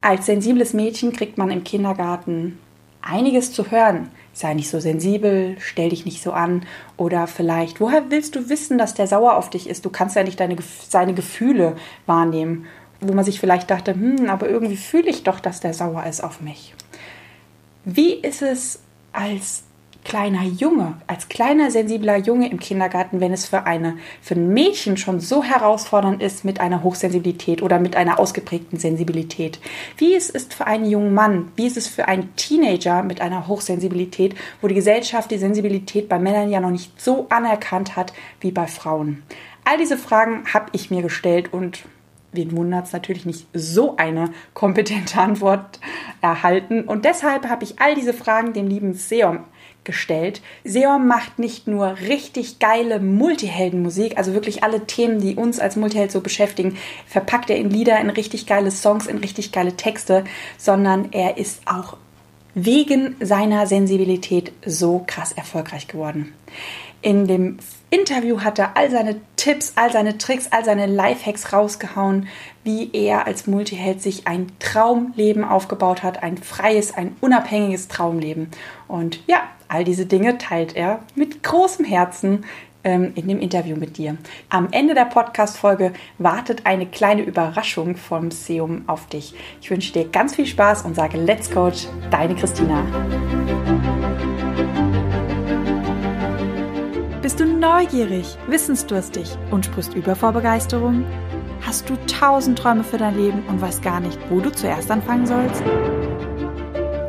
Als sensibles Mädchen kriegt man im Kindergarten einiges zu hören. Sei nicht so sensibel, stell dich nicht so an. Oder vielleicht, woher willst du wissen, dass der sauer auf dich ist? Du kannst ja nicht deine, seine Gefühle wahrnehmen. Wo man sich vielleicht dachte, hm, aber irgendwie fühle ich doch, dass der sauer ist auf mich. Wie ist es als kleiner Junge, als kleiner sensibler Junge im Kindergarten, wenn es für eine für ein Mädchen schon so herausfordernd ist mit einer Hochsensibilität oder mit einer ausgeprägten Sensibilität. Wie es ist für einen jungen Mann, wie ist es für einen Teenager mit einer Hochsensibilität, wo die Gesellschaft die Sensibilität bei Männern ja noch nicht so anerkannt hat wie bei Frauen. All diese Fragen habe ich mir gestellt und wen wundert es natürlich nicht so eine kompetente Antwort erhalten. Und deshalb habe ich all diese Fragen dem lieben Seom gestellt. Seom macht nicht nur richtig geile Multiheldenmusik, also wirklich alle Themen, die uns als Multiheld so beschäftigen, verpackt er in Lieder, in richtig geile Songs, in richtig geile Texte, sondern er ist auch wegen seiner Sensibilität so krass erfolgreich geworden. In dem Interview hat er all seine Tipps, all seine Tricks, all seine Lifehacks rausgehauen, wie er als Multiheld sich ein Traumleben aufgebaut hat, ein freies, ein unabhängiges Traumleben. Und ja, all diese Dinge teilt er mit großem Herzen ähm, in dem Interview mit dir. Am Ende der Podcast-Folge wartet eine kleine Überraschung vom Seum auf dich. Ich wünsche dir ganz viel Spaß und sage Let's Coach, deine Christina. Bist du neugierig, wissensdurstig und sprichst über vor Begeisterung? Hast du tausend Träume für dein Leben und weißt gar nicht, wo du zuerst anfangen sollst?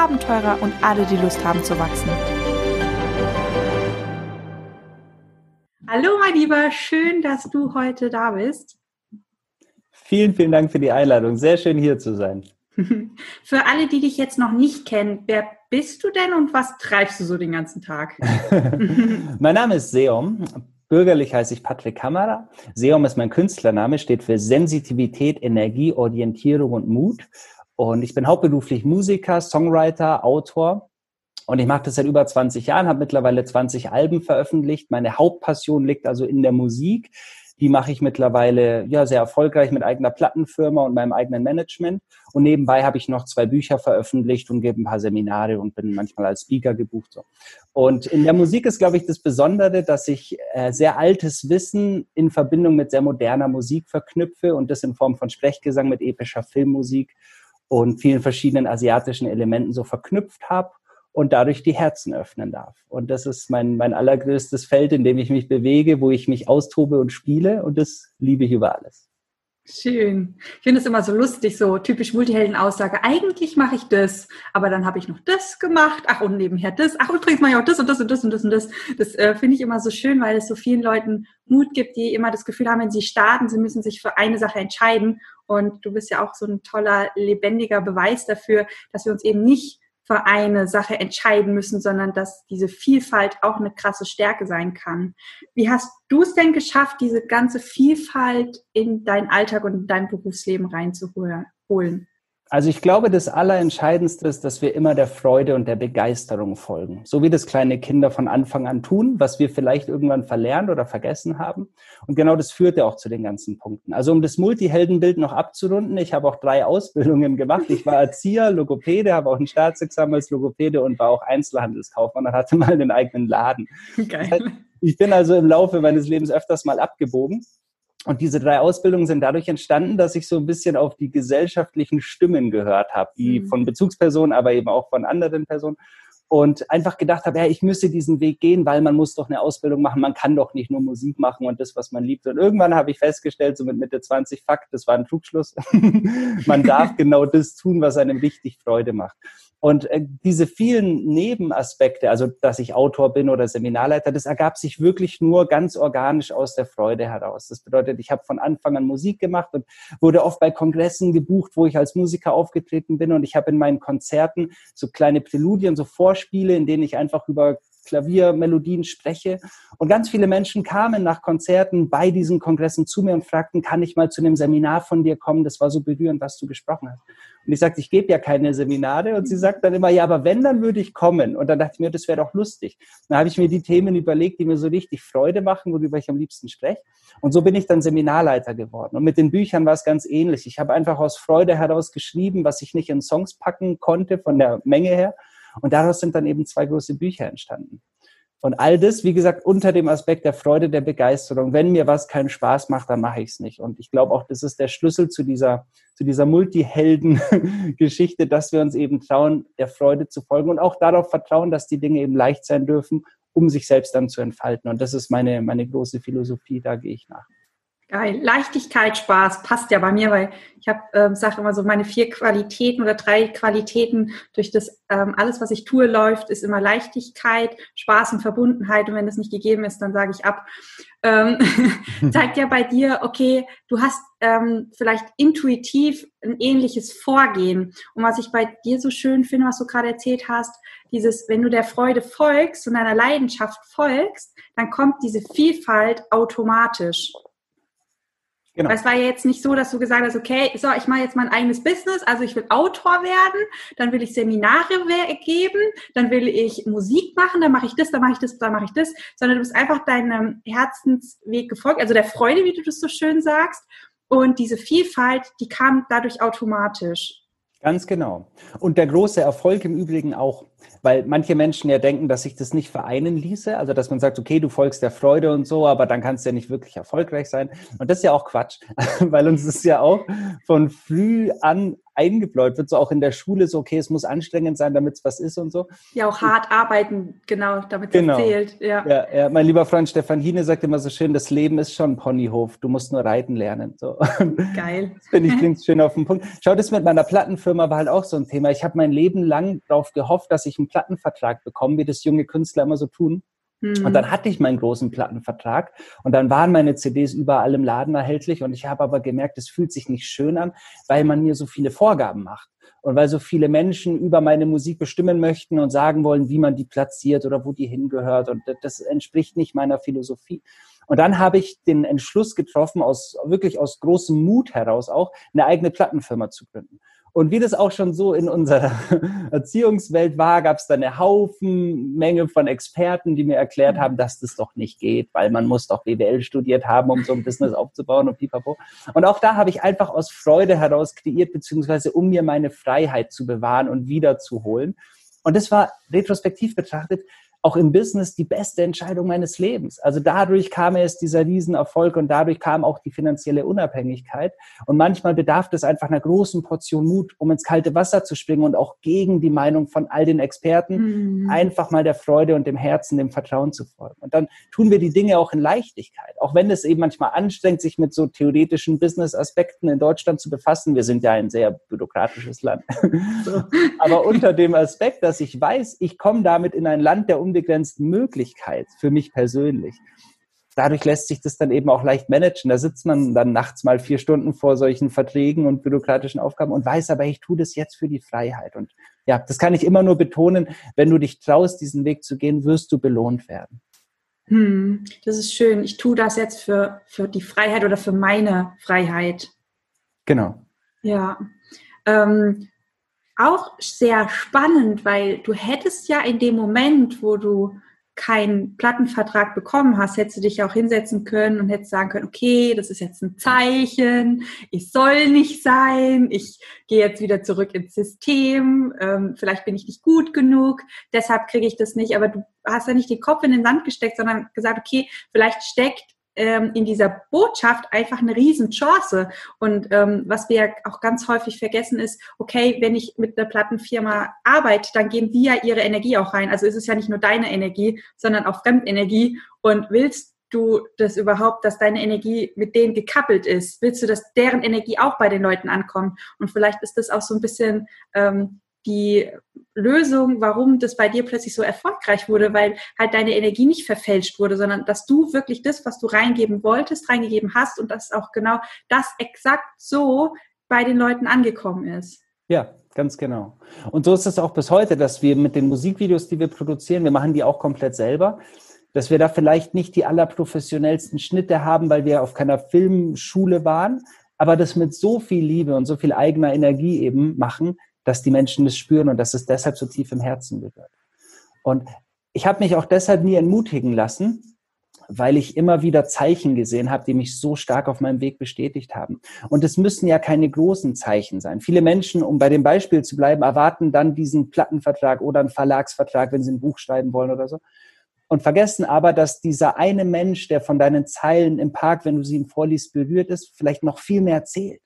Abenteurer und alle, die Lust haben zu wachsen. Hallo, mein Lieber, schön, dass du heute da bist. Vielen, vielen Dank für die Einladung. Sehr schön hier zu sein. Für alle, die dich jetzt noch nicht kennen, wer bist du denn und was treibst du so den ganzen Tag? mein Name ist Seom. Bürgerlich heiße ich Patrick Kammerer. Seom ist mein Künstlername, steht für Sensitivität, Energie, Orientierung und Mut. Und ich bin hauptberuflich Musiker, Songwriter, Autor. Und ich mache das seit über 20 Jahren, habe mittlerweile 20 Alben veröffentlicht. Meine Hauptpassion liegt also in der Musik. Die mache ich mittlerweile ja sehr erfolgreich mit eigener Plattenfirma und meinem eigenen Management. Und nebenbei habe ich noch zwei Bücher veröffentlicht und gebe ein paar Seminare und bin manchmal als Speaker gebucht. So. Und in der Musik ist, glaube ich, das Besondere, dass ich äh, sehr altes Wissen in Verbindung mit sehr moderner Musik verknüpfe und das in Form von Sprechgesang mit epischer Filmmusik und vielen verschiedenen asiatischen Elementen so verknüpft habe und dadurch die Herzen öffnen darf. Und das ist mein, mein allergrößtes Feld, in dem ich mich bewege, wo ich mich austobe und spiele und das liebe ich über alles. Schön. Ich finde es immer so lustig, so typisch Multihelden-Aussage. Eigentlich mache ich das, aber dann habe ich noch das gemacht. Ach, und nebenher das. Ach, übrigens mache ich auch das und das und das und das und das. Das äh, finde ich immer so schön, weil es so vielen Leuten Mut gibt, die immer das Gefühl haben, wenn sie starten, sie müssen sich für eine Sache entscheiden. Und du bist ja auch so ein toller, lebendiger Beweis dafür, dass wir uns eben nicht für eine Sache entscheiden müssen, sondern dass diese Vielfalt auch eine krasse Stärke sein kann. Wie hast du es denn geschafft, diese ganze Vielfalt in deinen Alltag und in dein Berufsleben reinzuholen? Also ich glaube, das Allerentscheidendste ist, dass wir immer der Freude und der Begeisterung folgen. So wie das kleine Kinder von Anfang an tun, was wir vielleicht irgendwann verlernt oder vergessen haben. Und genau das führt ja auch zu den ganzen Punkten. Also um das Multiheldenbild noch abzurunden, ich habe auch drei Ausbildungen gemacht. Ich war Erzieher, Logopäde, habe auch ein Staatsexamen als Logopäde und war auch Einzelhandelskaufmann und hatte mal einen eigenen Laden. Geil. Ich bin also im Laufe meines Lebens öfters mal abgebogen. Und diese drei Ausbildungen sind dadurch entstanden, dass ich so ein bisschen auf die gesellschaftlichen Stimmen gehört habe, die mhm. von Bezugspersonen, aber eben auch von anderen Personen. Und einfach gedacht habe, ja, ich müsse diesen Weg gehen, weil man muss doch eine Ausbildung machen, man kann doch nicht nur Musik machen und das, was man liebt. Und irgendwann habe ich festgestellt, so mit Mitte 20, Fakt, das war ein Trugschluss. man darf genau das tun, was einem richtig Freude macht. Und äh, diese vielen Nebenaspekte, also dass ich Autor bin oder Seminarleiter, das ergab sich wirklich nur ganz organisch aus der Freude heraus. Das bedeutet, ich habe von Anfang an Musik gemacht und wurde oft bei Kongressen gebucht, wo ich als Musiker aufgetreten bin. Und ich habe in meinen Konzerten so kleine Präludien, so Vorspiele, in denen ich einfach über Klaviermelodien spreche. Und ganz viele Menschen kamen nach Konzerten bei diesen Kongressen zu mir und fragten, kann ich mal zu einem Seminar von dir kommen? Das war so berührend, was du gesprochen hast. Und ich sagte, ich gebe ja keine Seminare. Und sie sagt dann immer, ja, aber wenn, dann würde ich kommen. Und dann dachte ich mir, das wäre doch lustig. Dann habe ich mir die Themen überlegt, die mir so richtig Freude machen, worüber ich am liebsten spreche. Und so bin ich dann Seminarleiter geworden. Und mit den Büchern war es ganz ähnlich. Ich habe einfach aus Freude heraus geschrieben, was ich nicht in Songs packen konnte von der Menge her. Und daraus sind dann eben zwei große Bücher entstanden. Und all das, wie gesagt, unter dem Aspekt der Freude, der Begeisterung. Wenn mir was keinen Spaß macht, dann mache ich es nicht. Und ich glaube auch, das ist der Schlüssel zu dieser, zu dieser Multihelden-Geschichte, dass wir uns eben trauen, der Freude zu folgen und auch darauf vertrauen, dass die Dinge eben leicht sein dürfen, um sich selbst dann zu entfalten. Und das ist meine, meine große Philosophie, da gehe ich nach. Geil. Leichtigkeit, Spaß passt ja bei mir, weil ich habe, ähm, sage immer so, meine vier Qualitäten oder drei Qualitäten durch das ähm, alles, was ich tue, läuft, ist immer Leichtigkeit, Spaß und Verbundenheit. Und wenn das nicht gegeben ist, dann sage ich ab. Ähm, zeigt ja bei dir, okay, du hast ähm, vielleicht intuitiv ein ähnliches Vorgehen. Und was ich bei dir so schön finde, was du gerade erzählt hast, dieses, wenn du der Freude folgst und deiner Leidenschaft folgst, dann kommt diese Vielfalt automatisch. Genau. Weil es war ja jetzt nicht so, dass du gesagt hast, okay, so, ich mache jetzt mein eigenes Business, also ich will Autor werden, dann will ich Seminare geben, dann will ich Musik machen, dann mache ich das, dann mache ich das, dann mache ich das, sondern du bist einfach deinem Herzensweg gefolgt, also der Freude, wie du das so schön sagst. Und diese Vielfalt, die kam dadurch automatisch. Ganz genau. Und der große Erfolg im Übrigen auch, weil manche Menschen ja denken, dass sich das nicht vereinen ließe. Also, dass man sagt, okay, du folgst der Freude und so, aber dann kannst du ja nicht wirklich erfolgreich sein. Und das ist ja auch Quatsch, weil uns ist ja auch von früh an eingebläut wird, so auch in der Schule, so okay, es muss anstrengend sein, damit es was ist und so. Ja, auch hart arbeiten, genau, damit genau. es zählt. Ja. Ja, ja. mein lieber Freund Stefan Hine sagt immer so schön, das Leben ist schon ein Ponyhof, du musst nur reiten lernen. So. Geil. Das finde ich klingt schön auf den Punkt. Schau, das mit meiner Plattenfirma war halt auch so ein Thema. Ich habe mein Leben lang darauf gehofft, dass ich einen Plattenvertrag bekomme, wie das junge Künstler immer so tun. Mhm. Und dann hatte ich meinen großen Plattenvertrag und dann waren meine CDs überall im Laden erhältlich und ich habe aber gemerkt, es fühlt sich nicht schön an, weil man mir so viele Vorgaben macht und weil so viele Menschen über meine Musik bestimmen möchten und sagen wollen, wie man die platziert oder wo die hingehört und das entspricht nicht meiner Philosophie. Und dann habe ich den Entschluss getroffen, aus wirklich aus großem Mut heraus auch, eine eigene Plattenfirma zu gründen. Und wie das auch schon so in unserer Erziehungswelt war, gab es da eine Haufen Menge von Experten, die mir erklärt haben, dass das doch nicht geht, weil man muss doch BWL studiert haben, um so ein Business aufzubauen und pipapo. Und auch da habe ich einfach aus Freude heraus kreiert, beziehungsweise um mir meine Freiheit zu bewahren und wiederzuholen. Und das war retrospektiv betrachtet auch im Business die beste Entscheidung meines Lebens. Also dadurch kam es dieser Riesenerfolg und dadurch kam auch die finanzielle Unabhängigkeit. Und manchmal bedarf es einfach einer großen Portion Mut, um ins kalte Wasser zu springen und auch gegen die Meinung von all den Experten mhm. einfach mal der Freude und dem Herzen, dem Vertrauen zu folgen. Und dann tun wir die Dinge auch in Leichtigkeit. Auch wenn es eben manchmal anstrengt, sich mit so theoretischen Business-Aspekten in Deutschland zu befassen. Wir sind ja ein sehr bürokratisches Land. Aber unter dem Aspekt, dass ich weiß, ich komme damit in ein Land der unbegrenzten Möglichkeit für mich persönlich. Dadurch lässt sich das dann eben auch leicht managen. Da sitzt man dann nachts mal vier Stunden vor solchen Verträgen und bürokratischen Aufgaben und weiß aber, ich tue das jetzt für die Freiheit. Und ja, das kann ich immer nur betonen. Wenn du dich traust, diesen Weg zu gehen, wirst du belohnt werden. Hm, das ist schön. Ich tue das jetzt für, für die Freiheit oder für meine Freiheit. Genau. Ja. Ähm, auch sehr spannend, weil du hättest ja in dem Moment, wo du keinen Plattenvertrag bekommen hast, hättest du dich auch hinsetzen können und hättest sagen können, okay, das ist jetzt ein Zeichen, ich soll nicht sein, ich gehe jetzt wieder zurück ins System, ähm, vielleicht bin ich nicht gut genug, deshalb kriege ich das nicht, aber du hast ja nicht den Kopf in den Sand gesteckt, sondern gesagt, okay, vielleicht steckt ähm, in dieser Botschaft einfach eine Riesenchance. Und ähm, was wir auch ganz häufig vergessen ist, okay, wenn ich mit einer Plattenfirma arbeite, dann geben die ja ihre Energie auch rein. Also ist es ja nicht nur deine Energie, sondern auch Fremdenergie. Und willst du das überhaupt, dass deine Energie mit denen gekappelt ist? Willst du, dass deren Energie auch bei den Leuten ankommt? Und vielleicht ist das auch so ein bisschen ähm, die Lösung, warum das bei dir plötzlich so erfolgreich wurde, weil halt deine Energie nicht verfälscht wurde, sondern dass du wirklich das, was du reingeben wolltest, reingegeben hast und dass auch genau das exakt so bei den Leuten angekommen ist. Ja, ganz genau. Und so ist es auch bis heute, dass wir mit den Musikvideos, die wir produzieren, wir machen die auch komplett selber, dass wir da vielleicht nicht die allerprofessionellsten Schnitte haben, weil wir auf keiner Filmschule waren, aber das mit so viel Liebe und so viel eigener Energie eben machen, dass die Menschen das spüren und dass es deshalb so tief im Herzen berührt. Und ich habe mich auch deshalb nie entmutigen lassen, weil ich immer wieder Zeichen gesehen habe, die mich so stark auf meinem Weg bestätigt haben. Und es müssen ja keine großen Zeichen sein. Viele Menschen, um bei dem Beispiel zu bleiben, erwarten dann diesen Plattenvertrag oder einen Verlagsvertrag, wenn sie ein Buch schreiben wollen oder so. Und vergessen aber, dass dieser eine Mensch, der von deinen Zeilen im Park, wenn du sie ihm vorliest, berührt ist, vielleicht noch viel mehr zählt.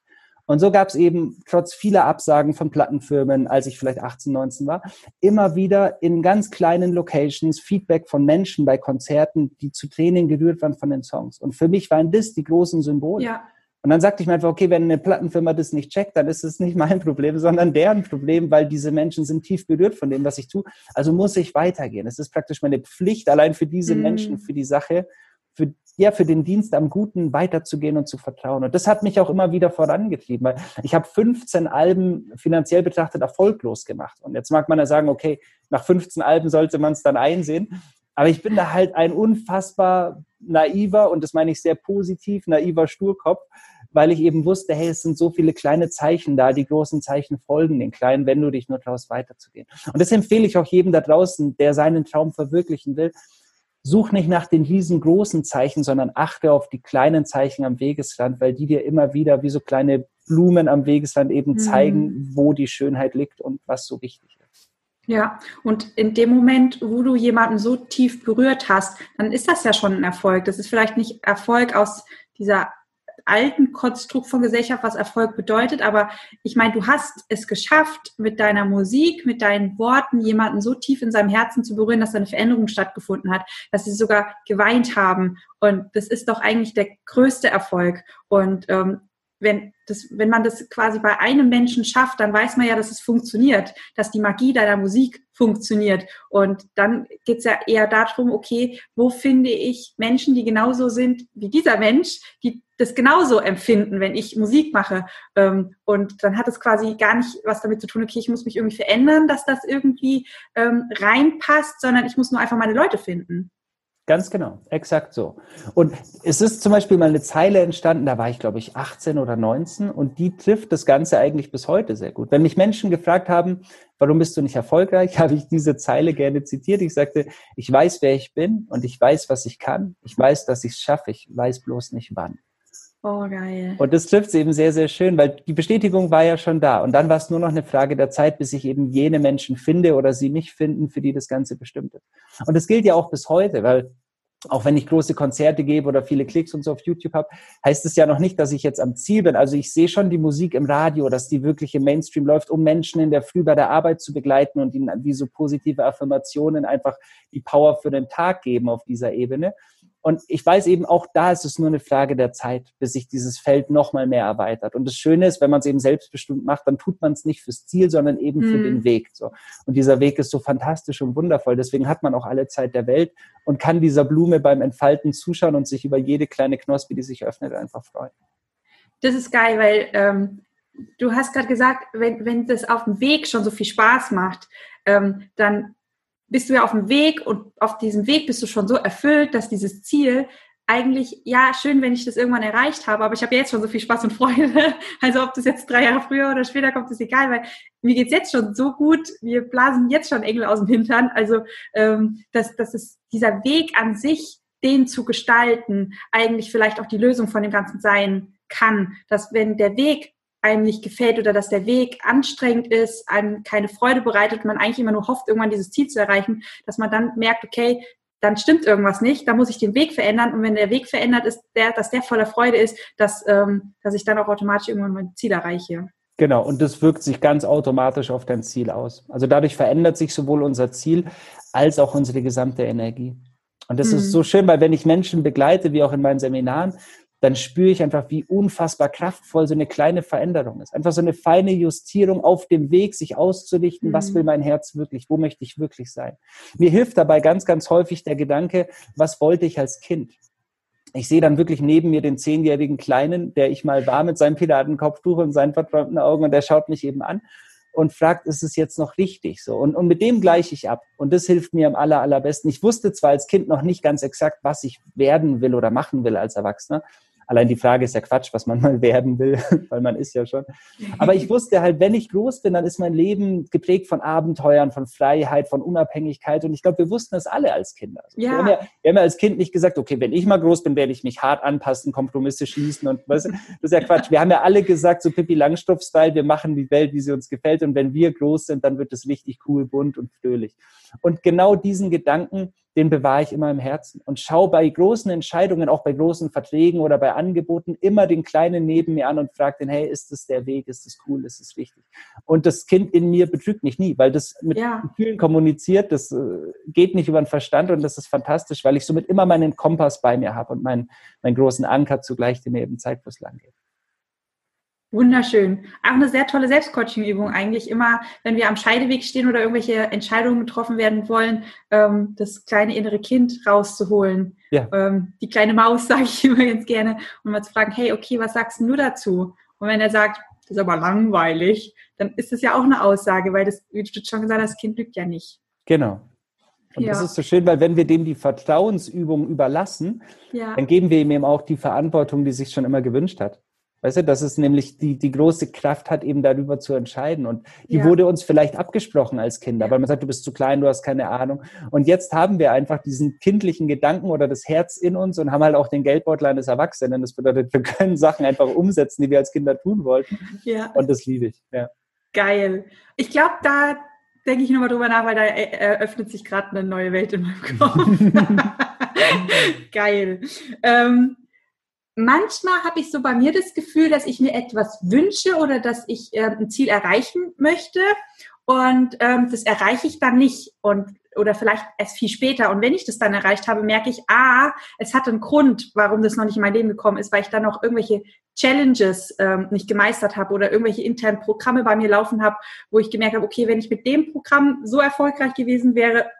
Und so gab es eben trotz vieler Absagen von Plattenfirmen, als ich vielleicht 18, 19 war, immer wieder in ganz kleinen Locations Feedback von Menschen bei Konzerten, die zu Tränen gerührt waren von den Songs. Und für mich waren das die großen Symbole. Ja. Und dann sagte ich mir einfach, okay, wenn eine Plattenfirma das nicht checkt, dann ist es nicht mein Problem, sondern deren Problem, weil diese Menschen sind tief berührt von dem, was ich tue. Also muss ich weitergehen. Es ist praktisch meine Pflicht, allein für diese mm. Menschen, für die Sache, für, ja, für den Dienst am Guten weiterzugehen und zu vertrauen. Und das hat mich auch immer wieder vorangetrieben, weil ich habe 15 Alben finanziell betrachtet erfolglos gemacht. Und jetzt mag man ja sagen, okay, nach 15 Alben sollte man es dann einsehen. Aber ich bin da halt ein unfassbar naiver, und das meine ich sehr positiv, naiver Sturkopf, weil ich eben wusste, hey, es sind so viele kleine Zeichen da, die großen Zeichen folgen den kleinen, wenn du dich nur traust, weiterzugehen. Und das empfehle ich auch jedem da draußen, der seinen Traum verwirklichen will, Such nicht nach den riesengroßen Zeichen, sondern achte auf die kleinen Zeichen am Wegesrand, weil die dir immer wieder wie so kleine Blumen am Wegesrand eben mhm. zeigen, wo die Schönheit liegt und was so wichtig ist. Ja, und in dem Moment, wo du jemanden so tief berührt hast, dann ist das ja schon ein Erfolg. Das ist vielleicht nicht Erfolg aus dieser alten Konstrukt von Gesellschaft, was Erfolg bedeutet. Aber ich meine, du hast es geschafft, mit deiner Musik, mit deinen Worten jemanden so tief in seinem Herzen zu berühren, dass eine Veränderung stattgefunden hat, dass sie sogar geweint haben. Und das ist doch eigentlich der größte Erfolg. Und ähm, wenn, das, wenn man das quasi bei einem Menschen schafft, dann weiß man ja, dass es funktioniert, dass die Magie deiner Musik funktioniert. Und dann geht es ja eher darum, okay, wo finde ich Menschen, die genauso sind wie dieser Mensch, die das genauso empfinden, wenn ich Musik mache. Ähm, und dann hat es quasi gar nicht was damit zu tun, okay, ich muss mich irgendwie verändern, dass das irgendwie ähm, reinpasst, sondern ich muss nur einfach meine Leute finden. Ganz genau, exakt so. Und es ist zum Beispiel mal eine Zeile entstanden, da war ich, glaube ich, 18 oder 19 und die trifft das Ganze eigentlich bis heute sehr gut. Wenn mich Menschen gefragt haben, warum bist du nicht erfolgreich, habe ich diese Zeile gerne zitiert. Ich sagte, ich weiß, wer ich bin und ich weiß, was ich kann. Ich weiß, dass ich es schaffe. Ich weiß bloß nicht wann. Oh, geil. Und das trifft es eben sehr, sehr schön, weil die Bestätigung war ja schon da. Und dann war es nur noch eine Frage der Zeit, bis ich eben jene Menschen finde oder sie mich finden, für die das Ganze bestimmt ist. Und das gilt ja auch bis heute, weil auch wenn ich große Konzerte gebe oder viele Klicks und so auf YouTube habe, heißt es ja noch nicht, dass ich jetzt am Ziel bin. Also ich sehe schon die Musik im Radio, dass die wirklich im Mainstream läuft, um Menschen in der Früh bei der Arbeit zu begleiten und ihnen wie so positive Affirmationen einfach die Power für den Tag geben auf dieser Ebene. Und ich weiß eben auch da ist es nur eine Frage der Zeit, bis sich dieses Feld noch mal mehr erweitert. Und das Schöne ist, wenn man es eben selbstbestimmt macht, dann tut man es nicht fürs Ziel, sondern eben mhm. für den Weg. So. Und dieser Weg ist so fantastisch und wundervoll. Deswegen hat man auch alle Zeit der Welt und kann dieser Blume beim Entfalten zuschauen und sich über jede kleine Knospe, die sich öffnet, einfach freuen. Das ist geil, weil ähm, du hast gerade gesagt, wenn, wenn das auf dem Weg schon so viel Spaß macht, ähm, dann bist du ja auf dem Weg und auf diesem Weg bist du schon so erfüllt, dass dieses Ziel eigentlich, ja, schön, wenn ich das irgendwann erreicht habe, aber ich habe jetzt schon so viel Spaß und Freude. Also ob das jetzt drei Jahre früher oder später kommt, ist egal, weil mir geht's jetzt schon so gut, wir blasen jetzt schon Engel aus dem Hintern. Also ähm, dass, dass es dieser Weg an sich, den zu gestalten, eigentlich vielleicht auch die Lösung von dem Ganzen sein kann. Dass wenn der Weg einem nicht gefällt oder dass der Weg anstrengend ist, einem keine Freude bereitet, man eigentlich immer nur hofft, irgendwann dieses Ziel zu erreichen, dass man dann merkt, okay, dann stimmt irgendwas nicht, da muss ich den Weg verändern und wenn der Weg verändert ist, der, dass der voller Freude ist, dass, ähm, dass ich dann auch automatisch irgendwann mein Ziel erreiche. Genau, und das wirkt sich ganz automatisch auf dein Ziel aus. Also dadurch verändert sich sowohl unser Ziel als auch unsere gesamte Energie. Und das hm. ist so schön, weil wenn ich Menschen begleite, wie auch in meinen Seminaren, dann spüre ich einfach, wie unfassbar kraftvoll so eine kleine Veränderung ist. Einfach so eine feine Justierung auf dem Weg, sich auszurichten, mhm. was will mein Herz wirklich, wo möchte ich wirklich sein. Mir hilft dabei ganz, ganz häufig der Gedanke, was wollte ich als Kind? ich sehe dann wirklich neben mir den zehnjährigen Kleinen, der ich mal war mit seinem Piratenkopftuch und seinen verträumten Augen und der schaut mich eben an und fragt, ist es jetzt noch richtig so? Und, und mit dem gleiche ich ab. Und das hilft mir am aller, allerbesten. Ich wusste zwar als Kind noch nicht ganz exakt, was ich werden will oder machen will als Erwachsener, Allein die Frage ist ja Quatsch, was man mal werden will, weil man ist ja schon. Aber ich wusste halt, wenn ich groß bin, dann ist mein Leben geprägt von Abenteuern, von Freiheit, von Unabhängigkeit. Und ich glaube, wir wussten das alle als Kinder. Also ja. Wir, haben ja, wir haben ja als Kind nicht gesagt, okay, wenn ich mal groß bin, werde ich mich hart anpassen, Kompromisse schließen und was. Das ist ja Quatsch. Wir haben ja alle gesagt, so Pippi Langstoff-Style, wir machen die Welt, wie sie uns gefällt. Und wenn wir groß sind, dann wird es richtig cool, bunt und fröhlich. Und genau diesen Gedanken, den bewahre ich immer im Herzen und schaue bei großen Entscheidungen, auch bei großen Verträgen oder bei Angeboten, immer den Kleinen neben mir an und frage den, hey, ist das der Weg, ist das cool, ist das wichtig? Und das Kind in mir betrügt mich nie, weil das mit ja. Gefühlen kommuniziert, das äh, geht nicht über den Verstand und das ist fantastisch, weil ich somit immer meinen Kompass bei mir habe und meinen, meinen großen Anker zugleich, der mir eben zeigt, wo es lang geht. Wunderschön. Auch eine sehr tolle Selbstcoaching-Übung eigentlich. Immer, wenn wir am Scheideweg stehen oder irgendwelche Entscheidungen getroffen werden wollen, ähm, das kleine innere Kind rauszuholen. Ja. Ähm, die kleine Maus, sage ich immer ganz gerne. Und mal zu fragen, hey, okay, was sagst du dazu? Und wenn er sagt, das ist aber langweilig, dann ist das ja auch eine Aussage, weil das, wie du schon gesagt hast, das Kind lügt ja nicht. Genau. Und ja. das ist so schön, weil wenn wir dem die Vertrauensübung überlassen, ja. dann geben wir ihm eben auch die Verantwortung, die sich schon immer gewünscht hat. Weißt du, dass es nämlich die, die große Kraft hat, eben darüber zu entscheiden. Und die ja. wurde uns vielleicht abgesprochen als Kinder, weil man sagt, du bist zu klein, du hast keine Ahnung. Und jetzt haben wir einfach diesen kindlichen Gedanken oder das Herz in uns und haben halt auch den Geldbeutel eines Erwachsenen. Das bedeutet, wir können Sachen einfach umsetzen, die wir als Kinder tun wollten. Ja. Und das liebe ich. Ja. Geil. Ich glaube, da denke ich nochmal drüber nach, weil da eröffnet sich gerade eine neue Welt in meinem Kopf. Geil. Ähm, manchmal habe ich so bei mir das Gefühl, dass ich mir etwas wünsche oder dass ich äh, ein Ziel erreichen möchte und ähm, das erreiche ich dann nicht und oder vielleicht erst viel später. Und wenn ich das dann erreicht habe, merke ich, ah, es hat einen Grund, warum das noch nicht in mein Leben gekommen ist, weil ich dann noch irgendwelche Challenges ähm, nicht gemeistert habe oder irgendwelche internen Programme bei mir laufen habe, wo ich gemerkt habe, okay, wenn ich mit dem Programm so erfolgreich gewesen wäre,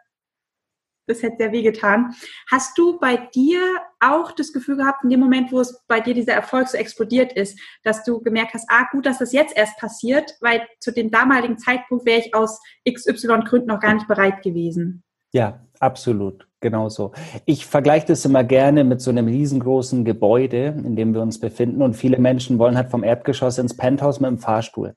das hätte sehr wehgetan. Hast du bei dir auch das Gefühl gehabt, in dem Moment, wo es bei dir dieser Erfolg so explodiert ist, dass du gemerkt hast, ah, gut, dass das jetzt erst passiert, weil zu dem damaligen Zeitpunkt wäre ich aus XY Gründen noch gar nicht bereit gewesen? Ja, absolut. Genauso. Ich vergleiche das immer gerne mit so einem riesengroßen Gebäude, in dem wir uns befinden. Und viele Menschen wollen halt vom Erdgeschoss ins Penthouse mit dem Fahrstuhl.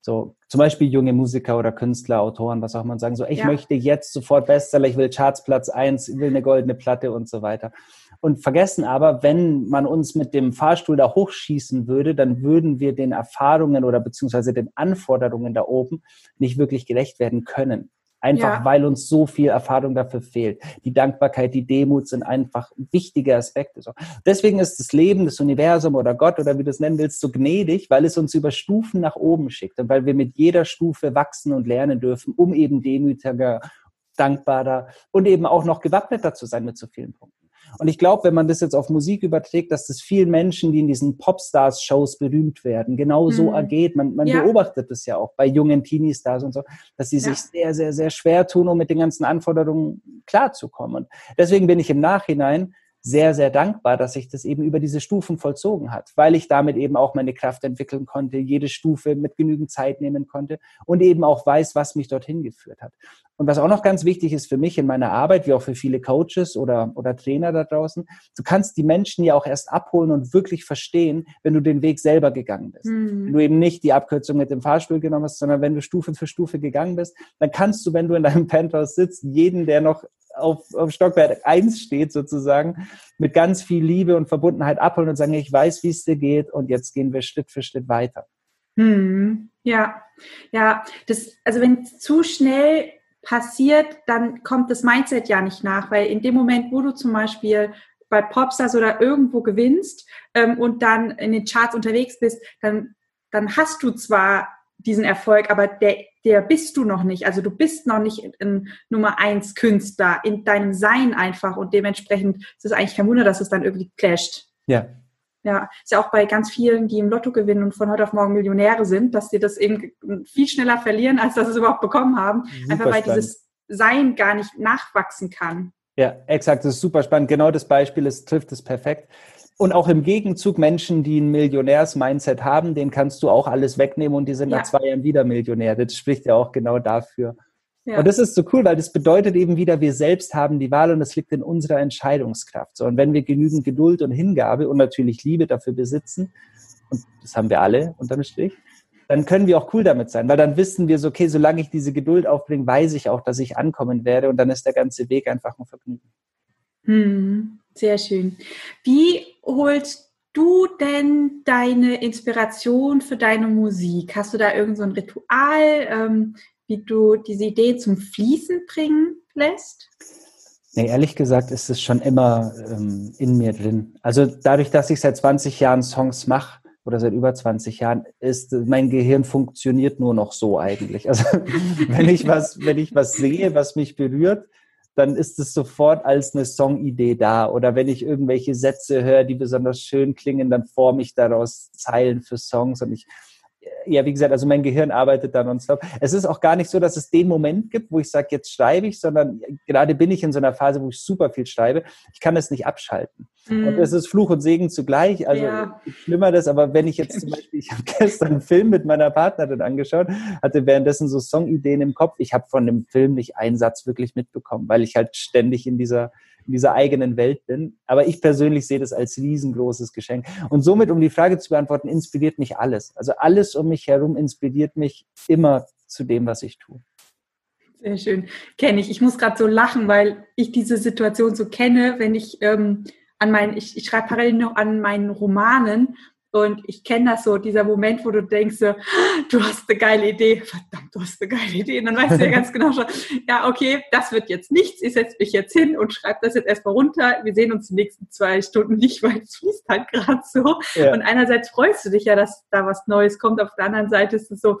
So, zum Beispiel junge Musiker oder Künstler, Autoren, was auch man sagen, so, ich ja. möchte jetzt sofort Bestseller, ich will Chartsplatz 1, ich will eine goldene Platte und so weiter. Und vergessen aber, wenn man uns mit dem Fahrstuhl da hochschießen würde, dann würden wir den Erfahrungen oder beziehungsweise den Anforderungen da oben nicht wirklich gerecht werden können. Einfach ja. weil uns so viel Erfahrung dafür fehlt. Die Dankbarkeit, die Demut sind einfach wichtige Aspekte. So. Deswegen ist das Leben, das Universum oder Gott oder wie du es nennen willst, so gnädig, weil es uns über Stufen nach oben schickt und weil wir mit jeder Stufe wachsen und lernen dürfen, um eben demütiger, dankbarer und eben auch noch gewappneter zu sein mit so vielen Punkten. Und ich glaube, wenn man das jetzt auf Musik überträgt, dass das vielen Menschen, die in diesen Popstars-Shows berühmt werden, genau so mhm. ergeht. Man, man ja. beobachtet das ja auch bei jungen Teenie-Stars und so, dass sie ja. sich sehr, sehr, sehr schwer tun, um mit den ganzen Anforderungen klarzukommen. Und deswegen bin ich im Nachhinein sehr, sehr dankbar, dass sich das eben über diese Stufen vollzogen hat, weil ich damit eben auch meine Kraft entwickeln konnte, jede Stufe mit genügend Zeit nehmen konnte und eben auch weiß, was mich dorthin geführt hat. Und was auch noch ganz wichtig ist für mich in meiner Arbeit, wie auch für viele Coaches oder, oder Trainer da draußen, du kannst die Menschen ja auch erst abholen und wirklich verstehen, wenn du den Weg selber gegangen bist. Mhm. Wenn du eben nicht die Abkürzung mit dem Fahrstuhl genommen hast, sondern wenn du Stufe für Stufe gegangen bist, dann kannst du, wenn du in deinem Penthouse sitzt, jeden, der noch auf, auf Stockwerk 1 steht sozusagen, mit ganz viel Liebe und Verbundenheit abholen und sagen, ich weiß, wie es dir geht und jetzt gehen wir Schritt für Schritt weiter. Hm, ja, ja, das, also wenn zu schnell passiert, dann kommt das Mindset ja nicht nach, weil in dem Moment, wo du zum Beispiel bei Popstars oder irgendwo gewinnst ähm, und dann in den Charts unterwegs bist, dann, dann hast du zwar diesen Erfolg, aber der, der bist du noch nicht. Also du bist noch nicht ein Nummer eins Künstler in deinem Sein einfach und dementsprechend ist es eigentlich kein Wunder, dass es dann irgendwie clasht. Ja. Ja, ist ja auch bei ganz vielen, die im Lotto gewinnen und von heute auf morgen Millionäre sind, dass sie das eben viel schneller verlieren, als dass sie es überhaupt bekommen haben. Super Einfach weil spannend. dieses Sein gar nicht nachwachsen kann. Ja, exakt, das ist super spannend. Genau das Beispiel ist, trifft es perfekt. Und auch im Gegenzug Menschen, die ein Millionärs-Mindset haben, den kannst du auch alles wegnehmen und die sind ja. nach zwei Jahren wieder Millionär. Das spricht ja auch genau dafür. Ja. Und das ist so cool, weil das bedeutet eben wieder, wir selbst haben die Wahl und es liegt in unserer Entscheidungskraft. So, und wenn wir genügend Geduld und Hingabe und natürlich Liebe dafür besitzen, und das haben wir alle unterm Strich, dann können wir auch cool damit sein, weil dann wissen wir so, okay, solange ich diese Geduld aufbringe, weiß ich auch, dass ich ankommen werde und dann ist der ganze Weg einfach ein Vergnügen. Hm. Sehr schön. Wie holst du denn deine Inspiration für deine Musik? Hast du da irgend so ein Ritual, ähm, wie du diese Idee zum Fließen bringen lässt? Nee, ehrlich gesagt ist es schon immer ähm, in mir drin. Also dadurch, dass ich seit 20 Jahren Songs mache oder seit über 20 Jahren, ist mein Gehirn funktioniert nur noch so eigentlich. Also wenn ich was, wenn ich was sehe, was mich berührt, dann ist es sofort als eine Songidee da. Oder wenn ich irgendwelche Sätze höre, die besonders schön klingen, dann forme ich daraus Zeilen für Songs und ich ja, wie gesagt, also mein Gehirn arbeitet da nonstop. Es ist auch gar nicht so, dass es den Moment gibt, wo ich sage, jetzt schreibe ich, sondern gerade bin ich in so einer Phase, wo ich super viel schreibe. Ich kann es nicht abschalten. Mm. Und es ist Fluch und Segen zugleich. Also ja. schlimmer das, aber wenn ich jetzt zum Beispiel, ich habe gestern einen Film mit meiner Partnerin angeschaut, hatte währenddessen so Songideen im Kopf. Ich habe von dem Film nicht einen Satz wirklich mitbekommen, weil ich halt ständig in dieser in dieser eigenen Welt bin. Aber ich persönlich sehe das als riesengroßes Geschenk. Und somit, um die Frage zu beantworten, inspiriert mich alles. Also alles um mich herum inspiriert mich immer zu dem, was ich tue. Sehr schön. Kenne ich. Ich muss gerade so lachen, weil ich diese Situation so kenne, wenn ich ähm, an meinen, ich, ich schreibe parallel noch an meinen Romanen und ich kenne das so, dieser Moment, wo du denkst, du hast eine geile Idee, verdammt, du hast eine geile Idee. Und dann weißt du ja ganz genau schon, ja, okay, das wird jetzt nichts, ich setze mich jetzt hin und schreibe das jetzt erstmal runter. Wir sehen uns die nächsten zwei Stunden nicht, weil es fließt halt gerade so. Ja. Und einerseits freust du dich ja, dass da was Neues kommt, auf der anderen Seite ist es so,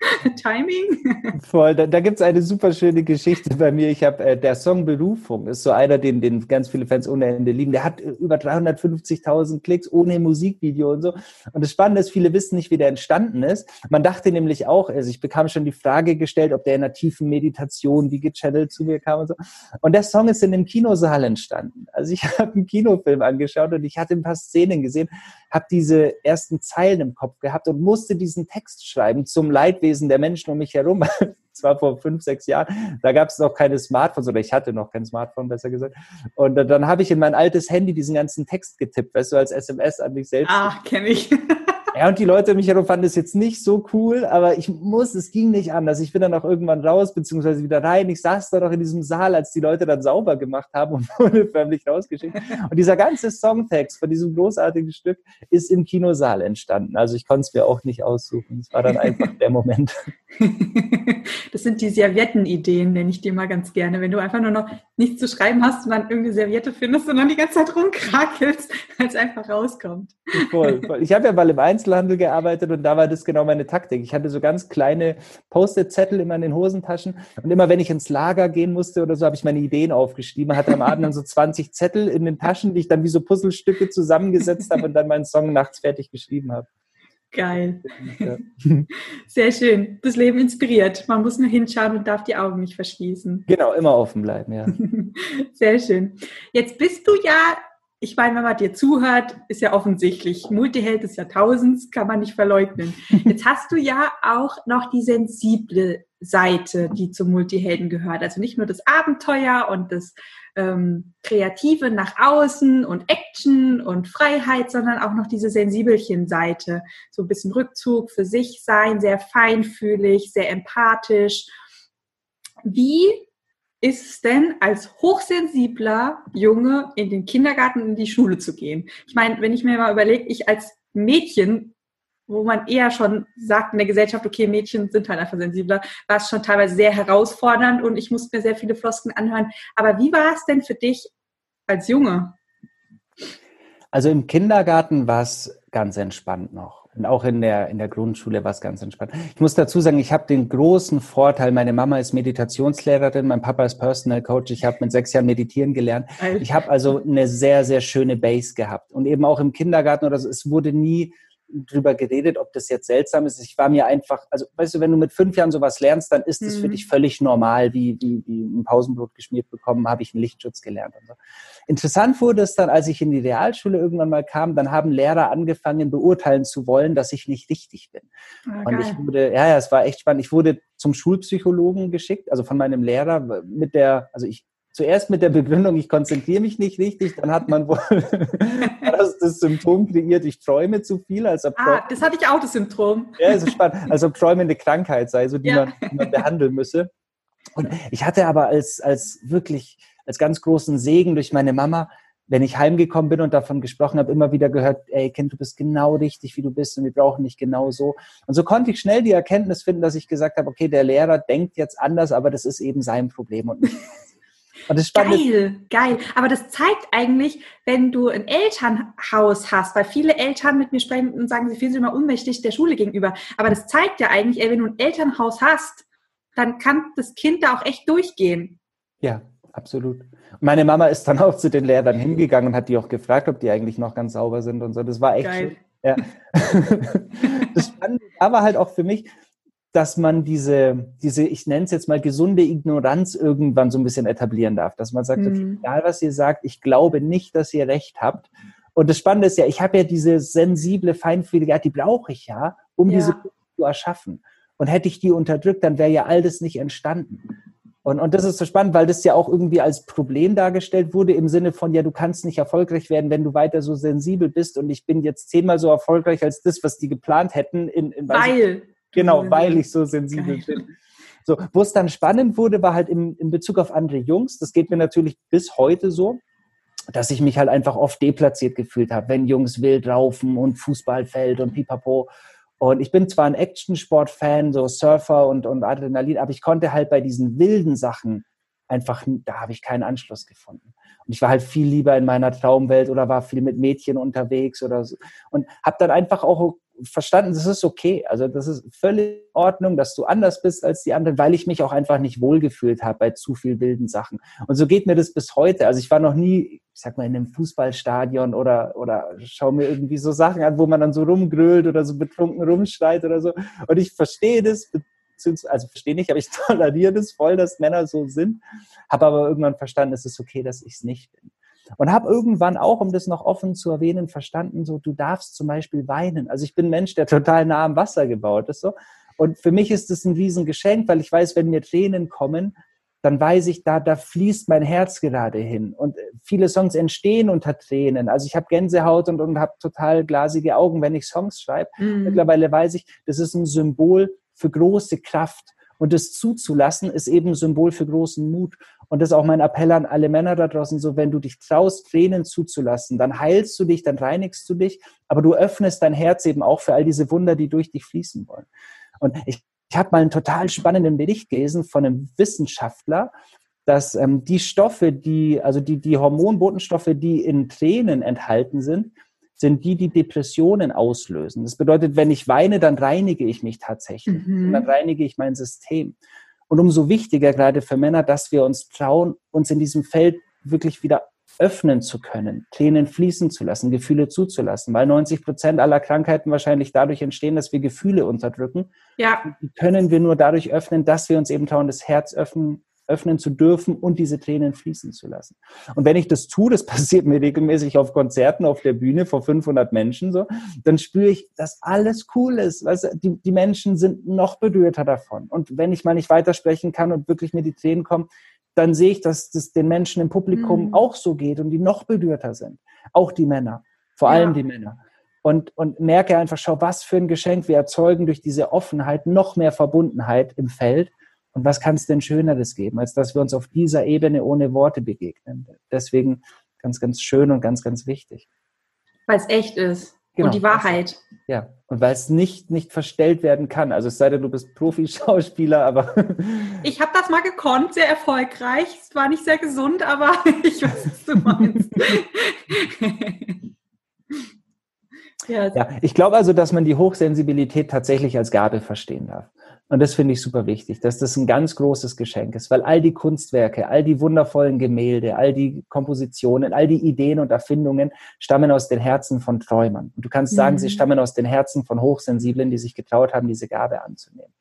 Timing. Voll, da, da gibt es eine super schöne Geschichte bei mir. Ich habe äh, der Song Berufung ist so einer, den, den ganz viele Fans ohne Ende lieben. Der hat äh, über 350.000 Klicks ohne Musikvideo und so. Und das Spannende ist, viele wissen nicht, wie der entstanden ist. Man dachte nämlich auch, also ich bekam schon die Frage gestellt, ob der in einer tiefen Meditation wie gechannelt zu mir kam und so. Und der Song ist in einem Kinosaal entstanden. Also ich habe einen Kinofilm angeschaut und ich hatte ein paar Szenen gesehen, habe diese ersten Zeilen im Kopf gehabt und musste diesen Text schreiben zum Leidwesen der Menschen um mich herum. zwar vor fünf, sechs Jahren, da gab es noch keine Smartphones oder ich hatte noch kein Smartphone, besser gesagt. Und dann habe ich in mein altes Handy diesen ganzen Text getippt, weißt du, als SMS an mich selbst. Ah, kenne ich. Ja, und die Leute um mich herum fanden es jetzt nicht so cool, aber ich muss, es ging nicht anders. Ich bin dann auch irgendwann raus, beziehungsweise wieder rein. Ich saß da noch in diesem Saal, als die Leute dann sauber gemacht haben und wurde förmlich rausgeschickt. Und dieser ganze Songtext von diesem großartigen Stück ist im Kinosaal entstanden. Also ich konnte es mir auch nicht aussuchen. Es war dann einfach der Moment. Das sind die Serviettenideen, nenne ich dir mal ganz gerne. Wenn du einfach nur noch nichts zu schreiben hast und dann irgendeine Serviette findest und dann die ganze Zeit rumkrakelst, weil es einfach rauskommt. Voll, voll. Ich habe ja mal im Einzelhandel gearbeitet und da war das genau meine Taktik. Ich hatte so ganz kleine Post-it-Zettel immer in den Hosentaschen und immer wenn ich ins Lager gehen musste oder so, habe ich meine Ideen aufgeschrieben. Hatte am Abend dann so 20 Zettel in den Taschen, die ich dann wie so Puzzlestücke zusammengesetzt habe und dann meinen Song nachts fertig geschrieben habe. Geil. Ja. Sehr schön. Das Leben inspiriert. Man muss nur hinschauen und darf die Augen nicht verschließen. Genau, immer offen bleiben, ja. Sehr schön. Jetzt bist du ja, ich meine, wenn man dir zuhört, ist ja offensichtlich, Multiheld des Jahrtausends kann man nicht verleugnen. Jetzt hast du ja auch noch die sensible Seite, die zum Multihelden gehört. Also nicht nur das Abenteuer und das ähm, Kreative nach außen und Action und Freiheit, sondern auch noch diese Sensibelchen-Seite. So ein bisschen Rückzug für sich sein, sehr feinfühlig, sehr empathisch. Wie ist es denn als hochsensibler Junge in den Kindergarten in die Schule zu gehen? Ich meine, wenn ich mir mal überlege, ich als Mädchen wo man eher schon sagt in der Gesellschaft, okay, Mädchen sind halt einfach sensibler, war es schon teilweise sehr herausfordernd und ich musste mir sehr viele Flosken anhören. Aber wie war es denn für dich als Junge? Also im Kindergarten war es ganz entspannt noch. Und auch in der, in der Grundschule war es ganz entspannt. Ich muss dazu sagen, ich habe den großen Vorteil, meine Mama ist Meditationslehrerin, mein Papa ist Personal Coach, ich habe mit sechs Jahren meditieren gelernt. Ich habe also eine sehr, sehr schöne Base gehabt. Und eben auch im Kindergarten oder so, es wurde nie drüber geredet, ob das jetzt seltsam ist. Ich war mir einfach, also weißt du, wenn du mit fünf Jahren sowas lernst, dann ist es mhm. für dich völlig normal, wie, wie, wie ein Pausenbrot geschmiert bekommen, habe ich einen Lichtschutz gelernt und so. Interessant wurde es dann, als ich in die Realschule irgendwann mal kam, dann haben Lehrer angefangen, beurteilen zu wollen, dass ich nicht richtig bin. Ah, und ich wurde, ja, ja, es war echt spannend. Ich wurde zum Schulpsychologen geschickt, also von meinem Lehrer mit der, also ich zuerst mit der Begründung, ich konzentriere mich nicht richtig, dann hat man wohl das, das, Symptom kreiert, ich träume zu viel. Als ob ah, das hatte ich auch, das Symptom. Ja, ist spannend. Als ob Träume eine Krankheit sei, so die, ja. man, die man behandeln müsse. Und ich hatte aber als, als wirklich, als ganz großen Segen durch meine Mama, wenn ich heimgekommen bin und davon gesprochen habe, immer wieder gehört, ey Kind, du bist genau richtig, wie du bist und wir brauchen dich genau so. Und so konnte ich schnell die Erkenntnis finden, dass ich gesagt habe, okay, der Lehrer denkt jetzt anders, aber das ist eben sein Problem und nicht geil, geil. Aber das zeigt eigentlich, wenn du ein Elternhaus hast, weil viele Eltern mit mir sprechen und sagen, sie fühlen sich immer unmächtig der Schule gegenüber. Aber das zeigt ja eigentlich, ey, wenn du ein Elternhaus hast, dann kann das Kind da auch echt durchgehen. Ja, absolut. Meine Mama ist dann auch zu den Lehrern hingegangen und hat die auch gefragt, ob die eigentlich noch ganz sauber sind und so. Das war echt geil. Schön. Ja. das Spannende war halt auch für mich, dass man diese, diese, ich nenne es jetzt mal gesunde Ignoranz irgendwann so ein bisschen etablieren darf. Dass man sagt, mhm. okay, egal was ihr sagt, ich glaube nicht, dass ihr recht habt. Und das Spannende ist ja, ich habe ja diese sensible, feinfühlige Art, die brauche ich ja, um ja. diese zu erschaffen. Und hätte ich die unterdrückt, dann wäre ja all das nicht entstanden. Und, und das ist so spannend, weil das ja auch irgendwie als Problem dargestellt wurde, im Sinne von, ja, du kannst nicht erfolgreich werden, wenn du weiter so sensibel bist. Und ich bin jetzt zehnmal so erfolgreich als das, was die geplant hätten. In, in weil. Genau, weil ich so sensibel Geil. bin. So, wo es dann spannend wurde, war halt im, in Bezug auf andere Jungs. Das geht mir natürlich bis heute so, dass ich mich halt einfach oft deplatziert gefühlt habe, wenn Jungs wild raufen und Fußballfeld und pipapo. Und ich bin zwar ein Actionsport-Fan, so Surfer und, und Adrenalin, aber ich konnte halt bei diesen wilden Sachen einfach, da habe ich keinen Anschluss gefunden. Und ich war halt viel lieber in meiner Traumwelt oder war viel mit Mädchen unterwegs oder so. Und habe dann einfach auch verstanden, das ist okay. Also das ist völlig in Ordnung, dass du anders bist als die anderen, weil ich mich auch einfach nicht wohlgefühlt habe bei zu viel wilden Sachen. Und so geht mir das bis heute. Also ich war noch nie, ich sag mal, in einem Fußballstadion oder, oder schau mir irgendwie so Sachen an, wo man dann so rumgrölt oder so betrunken rumschreit oder so. Und ich verstehe das, also verstehe nicht, aber ich toleriere das voll, dass Männer so sind. Habe aber irgendwann verstanden, es ist okay, dass ich es nicht bin. Und habe irgendwann auch, um das noch offen zu erwähnen, verstanden, so du darfst zum Beispiel weinen. Also ich bin ein Mensch, der total nah am Wasser gebaut ist. So. Und für mich ist das ein Riesengeschenk, weil ich weiß, wenn mir Tränen kommen, dann weiß ich, da, da fließt mein Herz gerade hin. Und viele Songs entstehen unter Tränen. Also ich habe Gänsehaut und, und habe total glasige Augen, wenn ich Songs schreibe. Mhm. Mittlerweile weiß ich, das ist ein Symbol für große Kraft. Und das zuzulassen, ist eben Symbol für großen Mut. Und das ist auch mein Appell an alle Männer da draußen, so wenn du dich traust, Tränen zuzulassen, dann heilst du dich, dann reinigst du dich, aber du öffnest dein Herz eben auch für all diese Wunder, die durch dich fließen wollen. Und ich, ich habe mal einen total spannenden Bericht gelesen von einem Wissenschaftler, dass ähm, die Stoffe, die, also die, die Hormonbotenstoffe, die in Tränen enthalten sind, sind die, die Depressionen auslösen. Das bedeutet, wenn ich weine, dann reinige ich mich tatsächlich. Mhm. Dann reinige ich mein System. Und umso wichtiger gerade für Männer, dass wir uns trauen, uns in diesem Feld wirklich wieder öffnen zu können, Tränen fließen zu lassen, Gefühle zuzulassen, weil 90 Prozent aller Krankheiten wahrscheinlich dadurch entstehen, dass wir Gefühle unterdrücken. Ja. Die können wir nur dadurch öffnen, dass wir uns eben trauen, das Herz öffnen, öffnen zu dürfen und diese Tränen fließen zu lassen. Und wenn ich das tue, das passiert mir regelmäßig auf Konzerten auf der Bühne vor 500 Menschen so, dann spüre ich, dass alles cool ist. Weißt die, die Menschen sind noch berührter davon. Und wenn ich mal nicht weitersprechen kann und wirklich mir die Tränen kommen, dann sehe ich, dass das den Menschen im Publikum mhm. auch so geht und die noch berührter sind. Auch die Männer. Vor allem die Männer. Und, und merke einfach, schau, was für ein Geschenk wir erzeugen durch diese Offenheit, noch mehr Verbundenheit im Feld und was kann es denn Schöneres geben, als dass wir uns auf dieser Ebene ohne Worte begegnen? Deswegen ganz, ganz schön und ganz, ganz wichtig. Weil es echt ist. Genau. Und die Wahrheit. Ja, und weil es nicht, nicht verstellt werden kann. Also es sei denn, du bist Profi-Schauspieler, aber. Ich habe das mal gekonnt, sehr erfolgreich. Es war nicht sehr gesund, aber ich weiß, was du meinst. Ja, ja ich glaube also, dass man die Hochsensibilität tatsächlich als Gabe verstehen darf. Und das finde ich super wichtig, dass das ein ganz großes Geschenk ist, weil all die Kunstwerke, all die wundervollen Gemälde, all die Kompositionen, all die Ideen und Erfindungen stammen aus den Herzen von Träumern. Und du kannst sagen, mhm. sie stammen aus den Herzen von Hochsensiblen, die sich getraut haben, diese Gabe anzunehmen.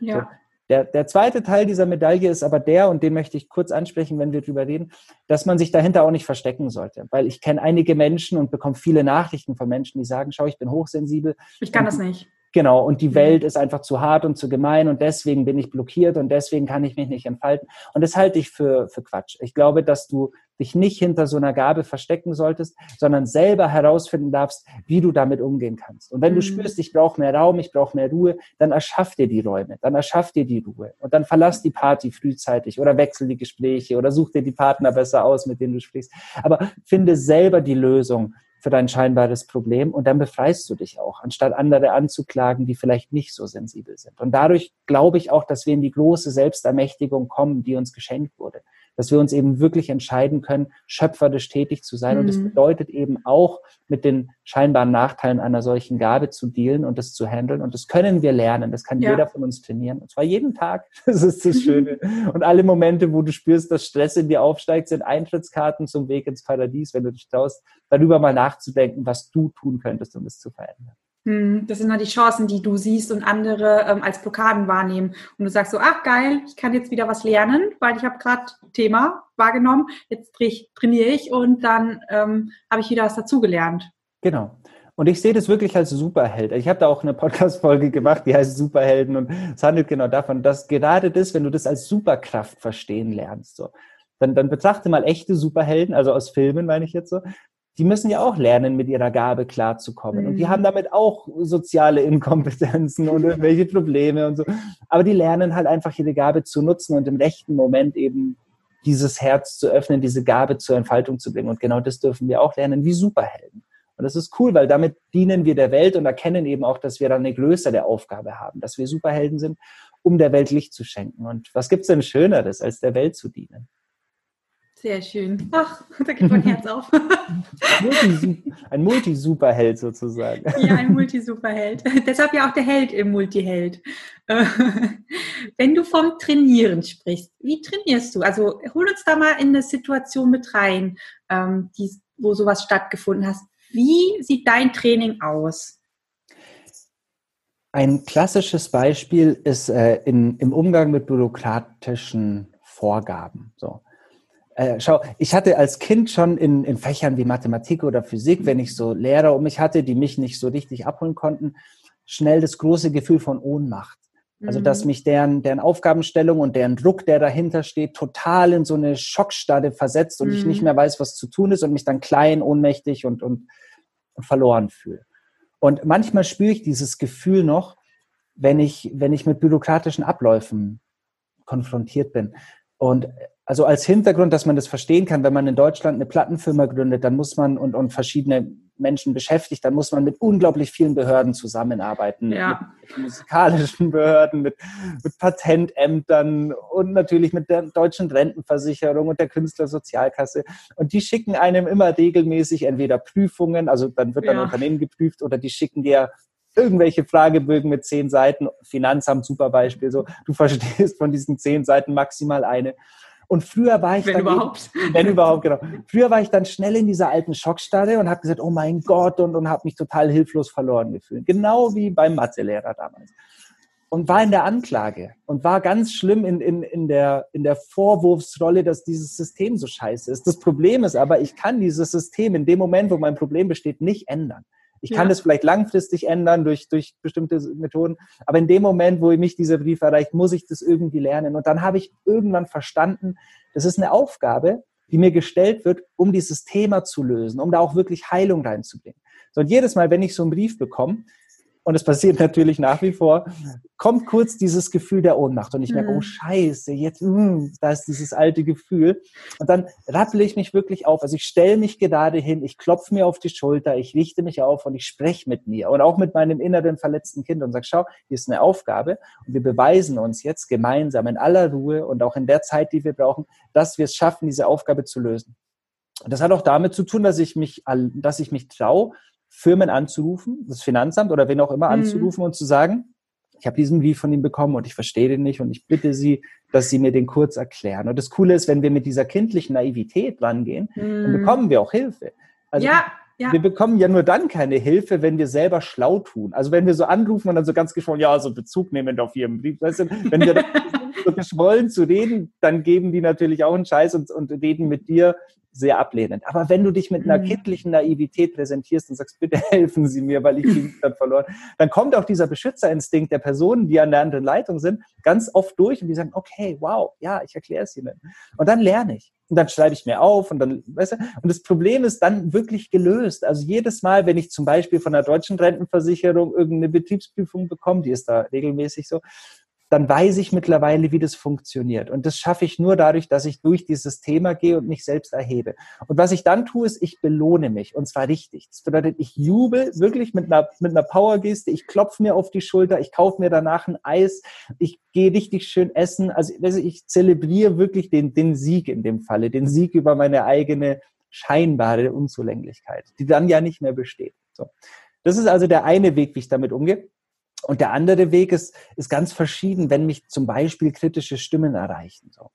Ja. So, der, der zweite Teil dieser Medaille ist aber der, und den möchte ich kurz ansprechen, wenn wir drüber reden, dass man sich dahinter auch nicht verstecken sollte. Weil ich kenne einige Menschen und bekomme viele Nachrichten von Menschen, die sagen, schau, ich bin hochsensibel. Ich kann das nicht. Genau, und die mhm. Welt ist einfach zu hart und zu gemein und deswegen bin ich blockiert und deswegen kann ich mich nicht entfalten. Und das halte ich für, für Quatsch. Ich glaube, dass du dich nicht hinter so einer Gabe verstecken solltest, sondern selber herausfinden darfst, wie du damit umgehen kannst. Und wenn mhm. du spürst, ich brauche mehr Raum, ich brauche mehr Ruhe, dann erschaff dir die Räume, dann erschaff dir die Ruhe und dann verlass die Party frühzeitig oder wechsel die Gespräche oder such dir die Partner besser aus, mit denen du sprichst. Aber finde selber die Lösung für dein scheinbares Problem und dann befreist du dich auch, anstatt andere anzuklagen, die vielleicht nicht so sensibel sind. Und dadurch glaube ich auch, dass wir in die große Selbstermächtigung kommen, die uns geschenkt wurde dass wir uns eben wirklich entscheiden können, schöpferisch tätig zu sein. Mhm. Und das mhm. bedeutet eben auch, mit den scheinbaren Nachteilen einer solchen Gabe zu dealen und das zu handeln. Und das können wir lernen. Das kann ja. jeder von uns trainieren. Und zwar jeden Tag. Das ist das Schöne. und alle Momente, wo du spürst, dass Stress in dir aufsteigt, sind Eintrittskarten zum Weg ins Paradies, wenn du dich traust, darüber mal nachzudenken, was du tun könntest, um es zu verändern. Hm, das sind dann die Chancen, die du siehst und andere ähm, als Blockaden wahrnehmen. Und du sagst so, ach geil, ich kann jetzt wieder was lernen, weil ich habe gerade Thema wahrgenommen, jetzt trainiere ich und dann ähm, habe ich wieder was dazugelernt. Genau. Und ich sehe das wirklich als Superheld. Ich habe da auch eine Podcast-Folge gemacht, die heißt Superhelden und es handelt genau davon, dass gerade das, wenn du das als Superkraft verstehen lernst, so, dann, dann betrachte mal echte Superhelden, also aus Filmen meine ich jetzt so, die müssen ja auch lernen, mit ihrer Gabe klarzukommen. Mhm. Und die mhm. haben damit auch soziale Inkompetenzen und irgendwelche Probleme und so. Aber die lernen halt einfach ihre Gabe zu nutzen und im rechten Moment eben dieses Herz zu öffnen, diese Gabe zur Entfaltung zu bringen. Und genau das dürfen wir auch lernen wie Superhelden. Und das ist cool, weil damit dienen wir der Welt und erkennen eben auch, dass wir dann eine größere Aufgabe haben, dass wir Superhelden sind, um der Welt Licht zu schenken. Und was gibt's denn Schöneres, als der Welt zu dienen? Sehr schön. Ach, da geht mein Herz auf. ein Multi-Superheld sozusagen. Ja, ein Multi-Superheld. Deshalb ja auch der Held im Multiheld. Wenn du vom Trainieren sprichst, wie trainierst du? Also hol uns da mal in eine Situation mit rein, ähm, die, wo sowas stattgefunden hat. Wie sieht dein Training aus? Ein klassisches Beispiel ist äh, in, im Umgang mit bürokratischen Vorgaben. So. Äh, schau, ich hatte als Kind schon in, in Fächern wie Mathematik oder Physik, wenn ich so Lehrer um mich hatte, die mich nicht so richtig abholen konnten, schnell das große Gefühl von Ohnmacht. Also, dass mhm. mich deren, deren Aufgabenstellung und deren Druck, der dahinter steht, total in so eine Schockstarre versetzt und mhm. ich nicht mhm. mehr weiß, was zu tun ist und mich dann klein, ohnmächtig und, und, und verloren fühle. Und manchmal spüre ich dieses Gefühl noch, wenn ich, wenn ich mit bürokratischen Abläufen konfrontiert bin. Und also als Hintergrund, dass man das verstehen kann, wenn man in Deutschland eine Plattenfirma gründet, dann muss man und, und verschiedene Menschen beschäftigt, dann muss man mit unglaublich vielen Behörden zusammenarbeiten. Ja. Mit, musikalischen Behörden, mit, mit Patentämtern und natürlich mit der deutschen Rentenversicherung und der Künstlersozialkasse. Und die schicken einem immer regelmäßig entweder Prüfungen, also dann wird dann ja. Unternehmen geprüft, oder die schicken dir irgendwelche Fragebögen mit zehn Seiten, Finanzamt, super Beispiel, so, du verstehst von diesen zehn Seiten maximal eine. Und früher war ich wenn dann überhaupt, eben, wenn überhaupt genau. Früher war ich dann schnell in dieser alten Schockstarre und habe gesagt, oh mein Gott und und habe mich total hilflos verloren gefühlt, genau wie beim Mathelehrer damals. Und war in der Anklage und war ganz schlimm in, in, in, der, in der Vorwurfsrolle, dass dieses System so scheiße ist. Das Problem ist aber, ich kann dieses System in dem Moment, wo mein Problem besteht, nicht ändern. Ich kann ja. das vielleicht langfristig ändern durch, durch bestimmte Methoden, aber in dem Moment, wo mich dieser Brief erreicht, muss ich das irgendwie lernen. Und dann habe ich irgendwann verstanden, das ist eine Aufgabe, die mir gestellt wird, um dieses Thema zu lösen, um da auch wirklich Heilung reinzubringen. So, und jedes Mal, wenn ich so einen Brief bekomme, und es passiert natürlich nach wie vor, kommt kurz dieses Gefühl der Ohnmacht und ich merke, oh, mhm. oh scheiße, jetzt, mh, hm, da ist dieses alte Gefühl. Und dann rappel ich mich wirklich auf. Also ich stelle mich gerade hin, ich klopfe mir auf die Schulter, ich richte mich auf und ich spreche mit mir und auch mit meinem inneren verletzten Kind und sage, schau, hier ist eine Aufgabe und wir beweisen uns jetzt gemeinsam in aller Ruhe und auch in der Zeit, die wir brauchen, dass wir es schaffen, diese Aufgabe zu lösen. Und das hat auch damit zu tun, dass ich mich, dass ich mich traue, Firmen anzurufen, das Finanzamt oder wen auch immer mhm. anzurufen und zu sagen, ich habe diesen Brief von ihm bekommen und ich verstehe den nicht und ich bitte Sie, dass Sie mir den kurz erklären. Und das Coole ist, wenn wir mit dieser kindlichen Naivität rangehen, mhm. dann bekommen wir auch Hilfe. Also ja. Ja. Wir bekommen ja nur dann keine Hilfe, wenn wir selber schlau tun. Also wenn wir so anrufen und dann so ganz geschwollen, ja, so Bezug nehmen auf ihren Brief. Weißt du, wenn wir so geschwollen zu reden, dann geben die natürlich auch einen Scheiß und, und reden mit dir sehr ablehnend. Aber wenn du dich mit einer mhm. kindlichen Naivität präsentierst und sagst, bitte helfen Sie mir, weil ich bin gerade verloren, dann kommt auch dieser Beschützerinstinkt der Personen, die an der anderen Leitung sind, ganz oft durch und die sagen, okay, wow, ja, ich erkläre es Ihnen. Und dann lerne ich. Und dann schreibe ich mir auf und dann, weißt du, und das Problem ist dann wirklich gelöst. Also jedes Mal, wenn ich zum Beispiel von der deutschen Rentenversicherung irgendeine Betriebsprüfung bekomme, die ist da regelmäßig so, dann weiß ich mittlerweile, wie das funktioniert. Und das schaffe ich nur dadurch, dass ich durch dieses Thema gehe und mich selbst erhebe. Und was ich dann tue, ist, ich belohne mich. Und zwar richtig. Das bedeutet, ich jubel wirklich mit einer, mit einer Powergeste. Ich klopfe mir auf die Schulter. Ich kaufe mir danach ein Eis. Ich gehe richtig schön essen. Also, also ich zelebriere wirklich den, den Sieg in dem Falle. Den Sieg über meine eigene scheinbare Unzulänglichkeit, die dann ja nicht mehr besteht. So. Das ist also der eine Weg, wie ich damit umgehe. Und der andere Weg ist, ist ganz verschieden, wenn mich zum Beispiel kritische Stimmen erreichen. So.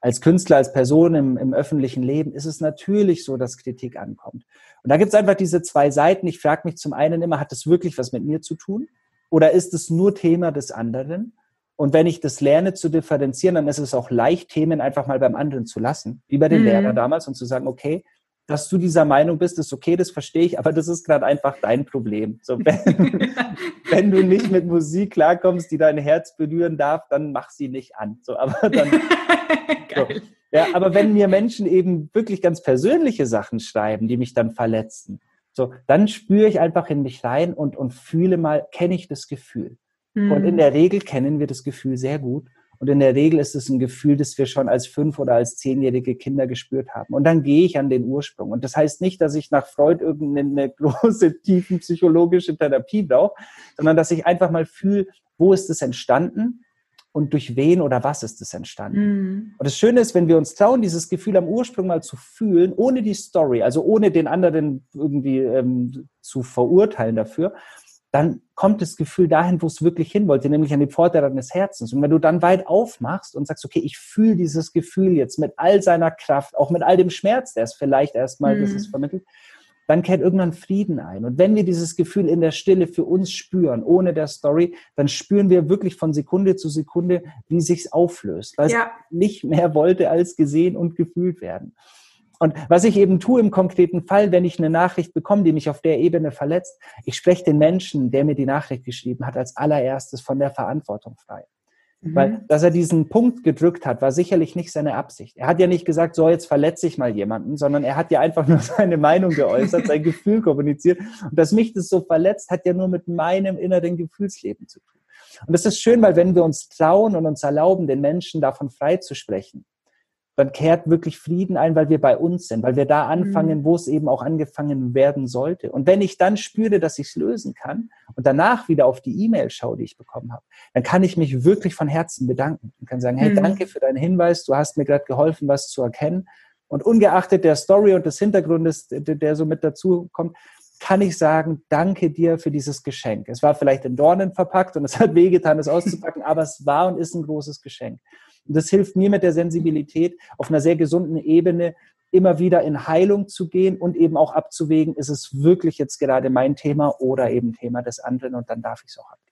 Als Künstler, als Person im, im öffentlichen Leben ist es natürlich so, dass Kritik ankommt. Und da gibt es einfach diese zwei Seiten. Ich frage mich zum einen immer, hat das wirklich was mit mir zu tun? Oder ist es nur Thema des anderen? Und wenn ich das lerne zu differenzieren, dann ist es auch leicht, Themen einfach mal beim anderen zu lassen, wie bei den mhm. Lehrern damals, und zu sagen, okay, dass du dieser Meinung bist, ist okay, das verstehe ich, aber das ist gerade einfach dein Problem. So, wenn, wenn, du nicht mit Musik klarkommst, die dein Herz berühren darf, dann mach sie nicht an. So, aber dann, so. Ja, aber wenn mir Menschen eben wirklich ganz persönliche Sachen schreiben, die mich dann verletzen, so, dann spüre ich einfach in mich rein und, und fühle mal, kenne ich das Gefühl. Mhm. Und in der Regel kennen wir das Gefühl sehr gut. Und in der Regel ist es ein Gefühl, das wir schon als fünf- oder als zehnjährige Kinder gespürt haben. Und dann gehe ich an den Ursprung. Und das heißt nicht, dass ich nach Freud irgendeine große, tiefen psychologische Therapie brauche, sondern dass ich einfach mal fühle, wo ist es entstanden und durch wen oder was ist es entstanden. Mhm. Und das Schöne ist, wenn wir uns trauen, dieses Gefühl am Ursprung mal zu fühlen, ohne die Story, also ohne den anderen irgendwie ähm, zu verurteilen dafür, dann kommt das Gefühl dahin, wo es wirklich hin wollte, nämlich an die Pforte deines Herzens. Und wenn du dann weit aufmachst und sagst, okay, ich fühle dieses Gefühl jetzt mit all seiner Kraft, auch mit all dem Schmerz, der es vielleicht erstmal, mhm. das es vermittelt, dann kehrt irgendwann Frieden ein. Und wenn wir dieses Gefühl in der Stille für uns spüren, ohne der Story, dann spüren wir wirklich von Sekunde zu Sekunde, wie sich's auflöst, weil ja. es nicht mehr wollte als gesehen und gefühlt werden. Und was ich eben tue im konkreten Fall, wenn ich eine Nachricht bekomme, die mich auf der Ebene verletzt, ich spreche den Menschen, der mir die Nachricht geschrieben hat, als allererstes von der Verantwortung frei. Mhm. Weil, dass er diesen Punkt gedrückt hat, war sicherlich nicht seine Absicht. Er hat ja nicht gesagt, so jetzt verletze ich mal jemanden, sondern er hat ja einfach nur seine Meinung geäußert, sein Gefühl kommuniziert. Und dass mich das so verletzt, hat ja nur mit meinem inneren Gefühlsleben zu tun. Und das ist schön, weil wenn wir uns trauen und uns erlauben, den Menschen davon frei zu sprechen, dann kehrt wirklich Frieden ein, weil wir bei uns sind, weil wir da anfangen, mhm. wo es eben auch angefangen werden sollte. Und wenn ich dann spüre, dass ich es lösen kann und danach wieder auf die E-Mail schaue, die ich bekommen habe, dann kann ich mich wirklich von Herzen bedanken und kann sagen, hey, mhm. danke für deinen Hinweis, du hast mir gerade geholfen, was zu erkennen. Und ungeachtet der Story und des Hintergrundes, der so mit dazu kommt, kann ich sagen, danke dir für dieses Geschenk. Es war vielleicht in Dornen verpackt und es hat wehgetan, es auszupacken, aber es war und ist ein großes Geschenk. Und das hilft mir mit der Sensibilität auf einer sehr gesunden Ebene immer wieder in Heilung zu gehen und eben auch abzuwägen, ist es wirklich jetzt gerade mein Thema oder eben Thema des anderen und dann darf ich es auch abgeben.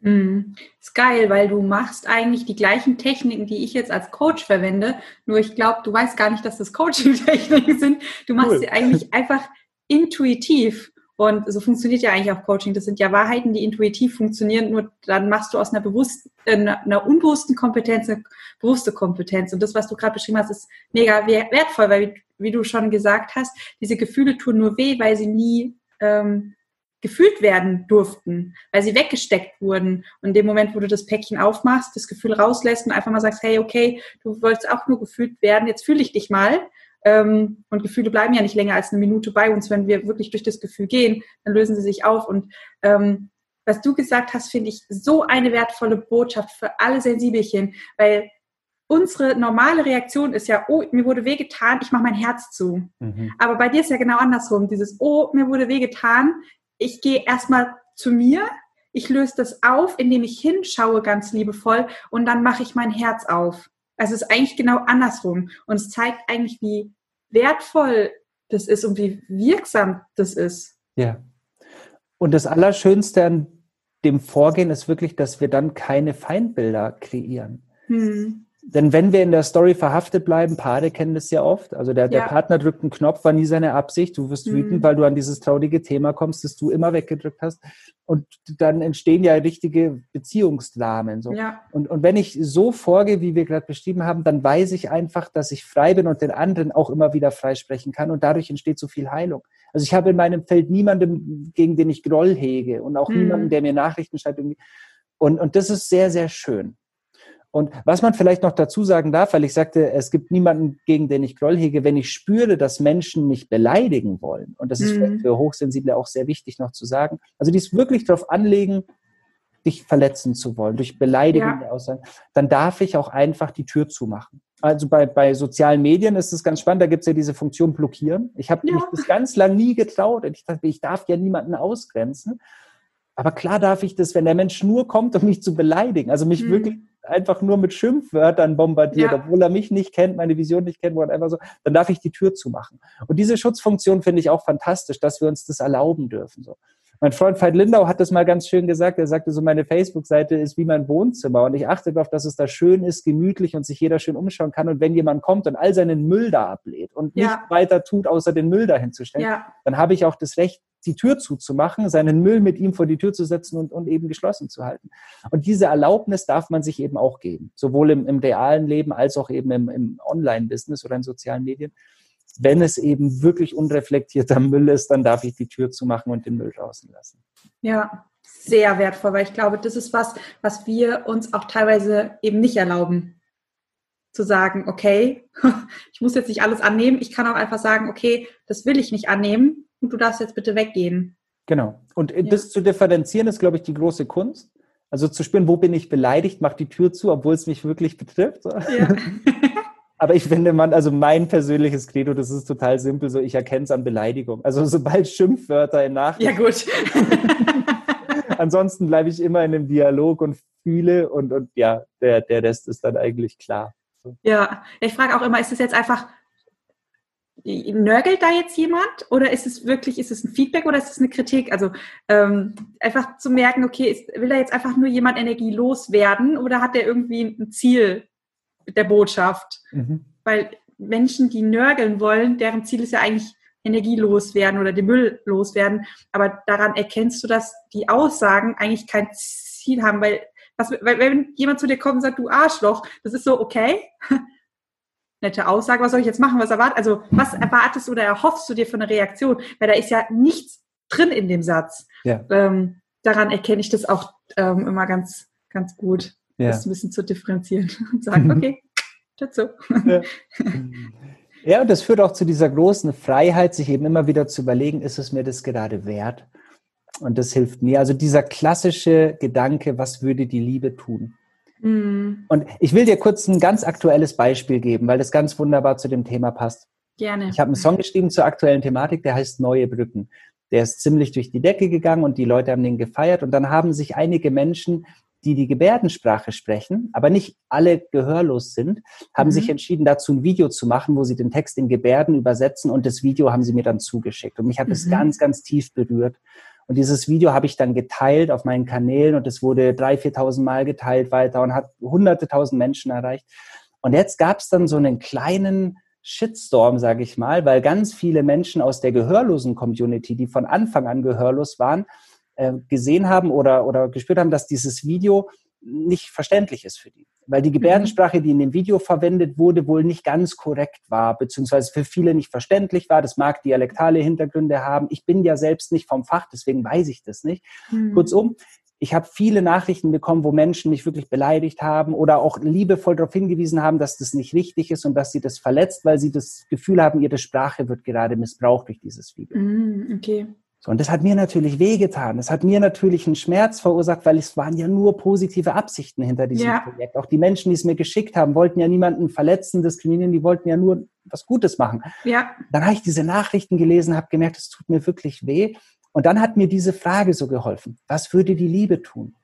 Mm, ist geil, weil du machst eigentlich die gleichen Techniken, die ich jetzt als Coach verwende, nur ich glaube, du weißt gar nicht, dass das Coaching-Techniken sind. Du machst cool. sie eigentlich einfach intuitiv. Und so funktioniert ja eigentlich auch Coaching. Das sind ja Wahrheiten, die intuitiv funktionieren. Nur dann machst du aus einer bewussten, äh, einer unbewussten Kompetenz eine bewusste Kompetenz. Und das, was du gerade beschrieben hast, ist mega wertvoll, weil, wie, du schon gesagt hast, diese Gefühle tun nur weh, weil sie nie ähm, gefühlt werden durften, weil sie weggesteckt wurden. Und in dem Moment, wo du das Päckchen aufmachst, das Gefühl rauslässt und einfach mal sagst, hey, okay, du wolltest auch nur gefühlt werden, jetzt fühle ich dich mal ähm, und Gefühle bleiben ja nicht länger als eine Minute bei uns. Wenn wir wirklich durch das Gefühl gehen, dann lösen sie sich auf. Und ähm, was du gesagt hast, finde ich so eine wertvolle Botschaft für alle Sensibelchen, weil unsere normale Reaktion ist ja, oh, mir wurde wehgetan, ich mache mein Herz zu. Mhm. Aber bei dir ist ja genau andersrum. Dieses, oh, mir wurde wehgetan, ich gehe erstmal zu mir, ich löse das auf, indem ich hinschaue ganz liebevoll und dann mache ich mein Herz auf. Also es ist eigentlich genau andersrum. Und es zeigt eigentlich, wie wertvoll das ist und wie wirksam das ist. Ja. Und das Allerschönste an dem Vorgehen ist wirklich, dass wir dann keine Feindbilder kreieren. Hm. Denn wenn wir in der Story verhaftet bleiben, Paare kennen das ja oft. Also der, der Partner drückt einen Knopf, war nie seine Absicht. Du wirst mhm. wütend, weil du an dieses traurige Thema kommst, das du immer weggedrückt hast. Und dann entstehen ja richtige Beziehungsdramen. So. Ja. Und, und wenn ich so vorgehe, wie wir gerade beschrieben haben, dann weiß ich einfach, dass ich frei bin und den anderen auch immer wieder freisprechen kann. Und dadurch entsteht so viel Heilung. Also ich habe in meinem Feld niemanden, gegen den ich Groll hege und auch mhm. niemanden, der mir Nachrichten schreibt. Und, und das ist sehr, sehr schön. Und was man vielleicht noch dazu sagen darf, weil ich sagte, es gibt niemanden, gegen den ich Groll hege, wenn ich spüre, dass Menschen mich beleidigen wollen. Und das ist mhm. für Hochsensible auch sehr wichtig noch zu sagen. Also dies wirklich darauf anlegen, dich verletzen zu wollen, durch beleidigende ja. Aussagen, dann darf ich auch einfach die Tür zumachen. Also bei, bei sozialen Medien ist es ganz spannend, da gibt es ja diese Funktion blockieren. Ich habe ja. mich das ganz lang nie getraut und ich dachte, ich darf ja niemanden ausgrenzen. Aber klar darf ich das, wenn der Mensch nur kommt, um mich zu beleidigen, also mich mhm. wirklich einfach nur mit Schimpfwörtern bombardiert, ja. obwohl er mich nicht kennt, meine Vision nicht kennt, einfach so, dann darf ich die Tür zumachen. Und diese Schutzfunktion finde ich auch fantastisch, dass wir uns das erlauben dürfen. So. Mein Freund Veit Lindau hat das mal ganz schön gesagt. Er sagte so, meine Facebook-Seite ist wie mein Wohnzimmer und ich achte darauf, dass es da schön ist, gemütlich und sich jeder schön umschauen kann. Und wenn jemand kommt und all seinen Müll da ablehnt und ja. nicht weiter tut, außer den Müll dahin zu stellen, ja. dann habe ich auch das Recht, die Tür zuzumachen, seinen Müll mit ihm vor die Tür zu setzen und, und eben geschlossen zu halten. Und diese Erlaubnis darf man sich eben auch geben, sowohl im, im realen Leben als auch eben im, im Online-Business oder in sozialen Medien. Wenn es eben wirklich unreflektierter Müll ist, dann darf ich die Tür zumachen und den Müll draußen lassen. Ja, sehr wertvoll, weil ich glaube, das ist was, was wir uns auch teilweise eben nicht erlauben. Zu sagen, okay, ich muss jetzt nicht alles annehmen, ich kann auch einfach sagen, okay, das will ich nicht annehmen und du darfst jetzt bitte weggehen. Genau. Und ja. das zu differenzieren ist, glaube ich, die große Kunst. Also zu spüren, wo bin ich beleidigt, mach die Tür zu, obwohl es mich wirklich betrifft. Ja. Aber ich finde, man, also mein persönliches Credo, das ist total simpel, so ich erkenne es an Beleidigung. Also sobald Schimpfwörter in Nachrichten. Ja, gut. Ansonsten bleibe ich immer in einem Dialog und fühle und, und ja, der, der Rest ist dann eigentlich klar. Ja, ich frage auch immer, ist es jetzt einfach nörgelt da jetzt jemand oder ist es wirklich, ist es ein Feedback oder ist es eine Kritik? Also ähm, einfach zu merken, okay, ist, will da jetzt einfach nur jemand Energie loswerden oder hat der irgendwie ein Ziel mit der Botschaft? Mhm. Weil Menschen, die nörgeln wollen, deren Ziel ist ja eigentlich Energie loswerden oder den Müll loswerden. Aber daran erkennst du, dass die Aussagen eigentlich kein Ziel haben, weil, was, weil wenn jemand zu dir kommt und sagt, du Arschloch, das ist so, okay, nette Aussage, was soll ich jetzt machen, was erwartet, also was erwartest oder erhoffst du dir für eine Reaktion? Weil da ist ja nichts drin in dem Satz. Ja. Ähm, daran erkenne ich das auch ähm, immer ganz, ganz gut, ja. das ein bisschen zu differenzieren und sagen, okay, dazu. Ja. ja, und das führt auch zu dieser großen Freiheit, sich eben immer wieder zu überlegen, ist es mir das gerade wert? Und das hilft mir. Also dieser klassische Gedanke, was würde die Liebe tun? Mhm. Und ich will dir kurz ein ganz aktuelles Beispiel geben, weil das ganz wunderbar zu dem Thema passt. Gerne. Ich habe einen Song geschrieben zur aktuellen Thematik, der heißt Neue Brücken. Der ist ziemlich durch die Decke gegangen und die Leute haben den gefeiert. Und dann haben sich einige Menschen, die die Gebärdensprache sprechen, aber nicht alle gehörlos sind, haben mhm. sich entschieden, dazu ein Video zu machen, wo sie den Text in Gebärden übersetzen und das Video haben sie mir dann zugeschickt. Und mich hat mhm. das ganz, ganz tief berührt. Und dieses Video habe ich dann geteilt auf meinen Kanälen und es wurde drei, viertausend Mal geteilt weiter und hat hunderte tausend Menschen erreicht. Und jetzt gab es dann so einen kleinen Shitstorm, sage ich mal, weil ganz viele Menschen aus der gehörlosen Community, die von Anfang an gehörlos waren, äh, gesehen haben oder, oder gespürt haben, dass dieses Video nicht verständlich ist für die. Weil die Gebärdensprache, die in dem Video verwendet wurde, wohl nicht ganz korrekt war, beziehungsweise für viele nicht verständlich war. Das mag dialektale Hintergründe haben. Ich bin ja selbst nicht vom Fach, deswegen weiß ich das nicht. Mhm. Kurzum, ich habe viele Nachrichten bekommen, wo Menschen mich wirklich beleidigt haben oder auch liebevoll darauf hingewiesen haben, dass das nicht richtig ist und dass sie das verletzt, weil sie das Gefühl haben, ihre Sprache wird gerade missbraucht durch dieses Video. Mm, okay. So, und das hat mir natürlich wehgetan. Das hat mir natürlich einen Schmerz verursacht, weil es waren ja nur positive Absichten hinter diesem ja. Projekt. Auch die Menschen, die es mir geschickt haben, wollten ja niemanden verletzen, diskriminieren, die wollten ja nur was Gutes machen. Ja. Dann habe ich diese Nachrichten gelesen, habe gemerkt, es tut mir wirklich weh. Und dann hat mir diese Frage so geholfen. Was würde die Liebe tun?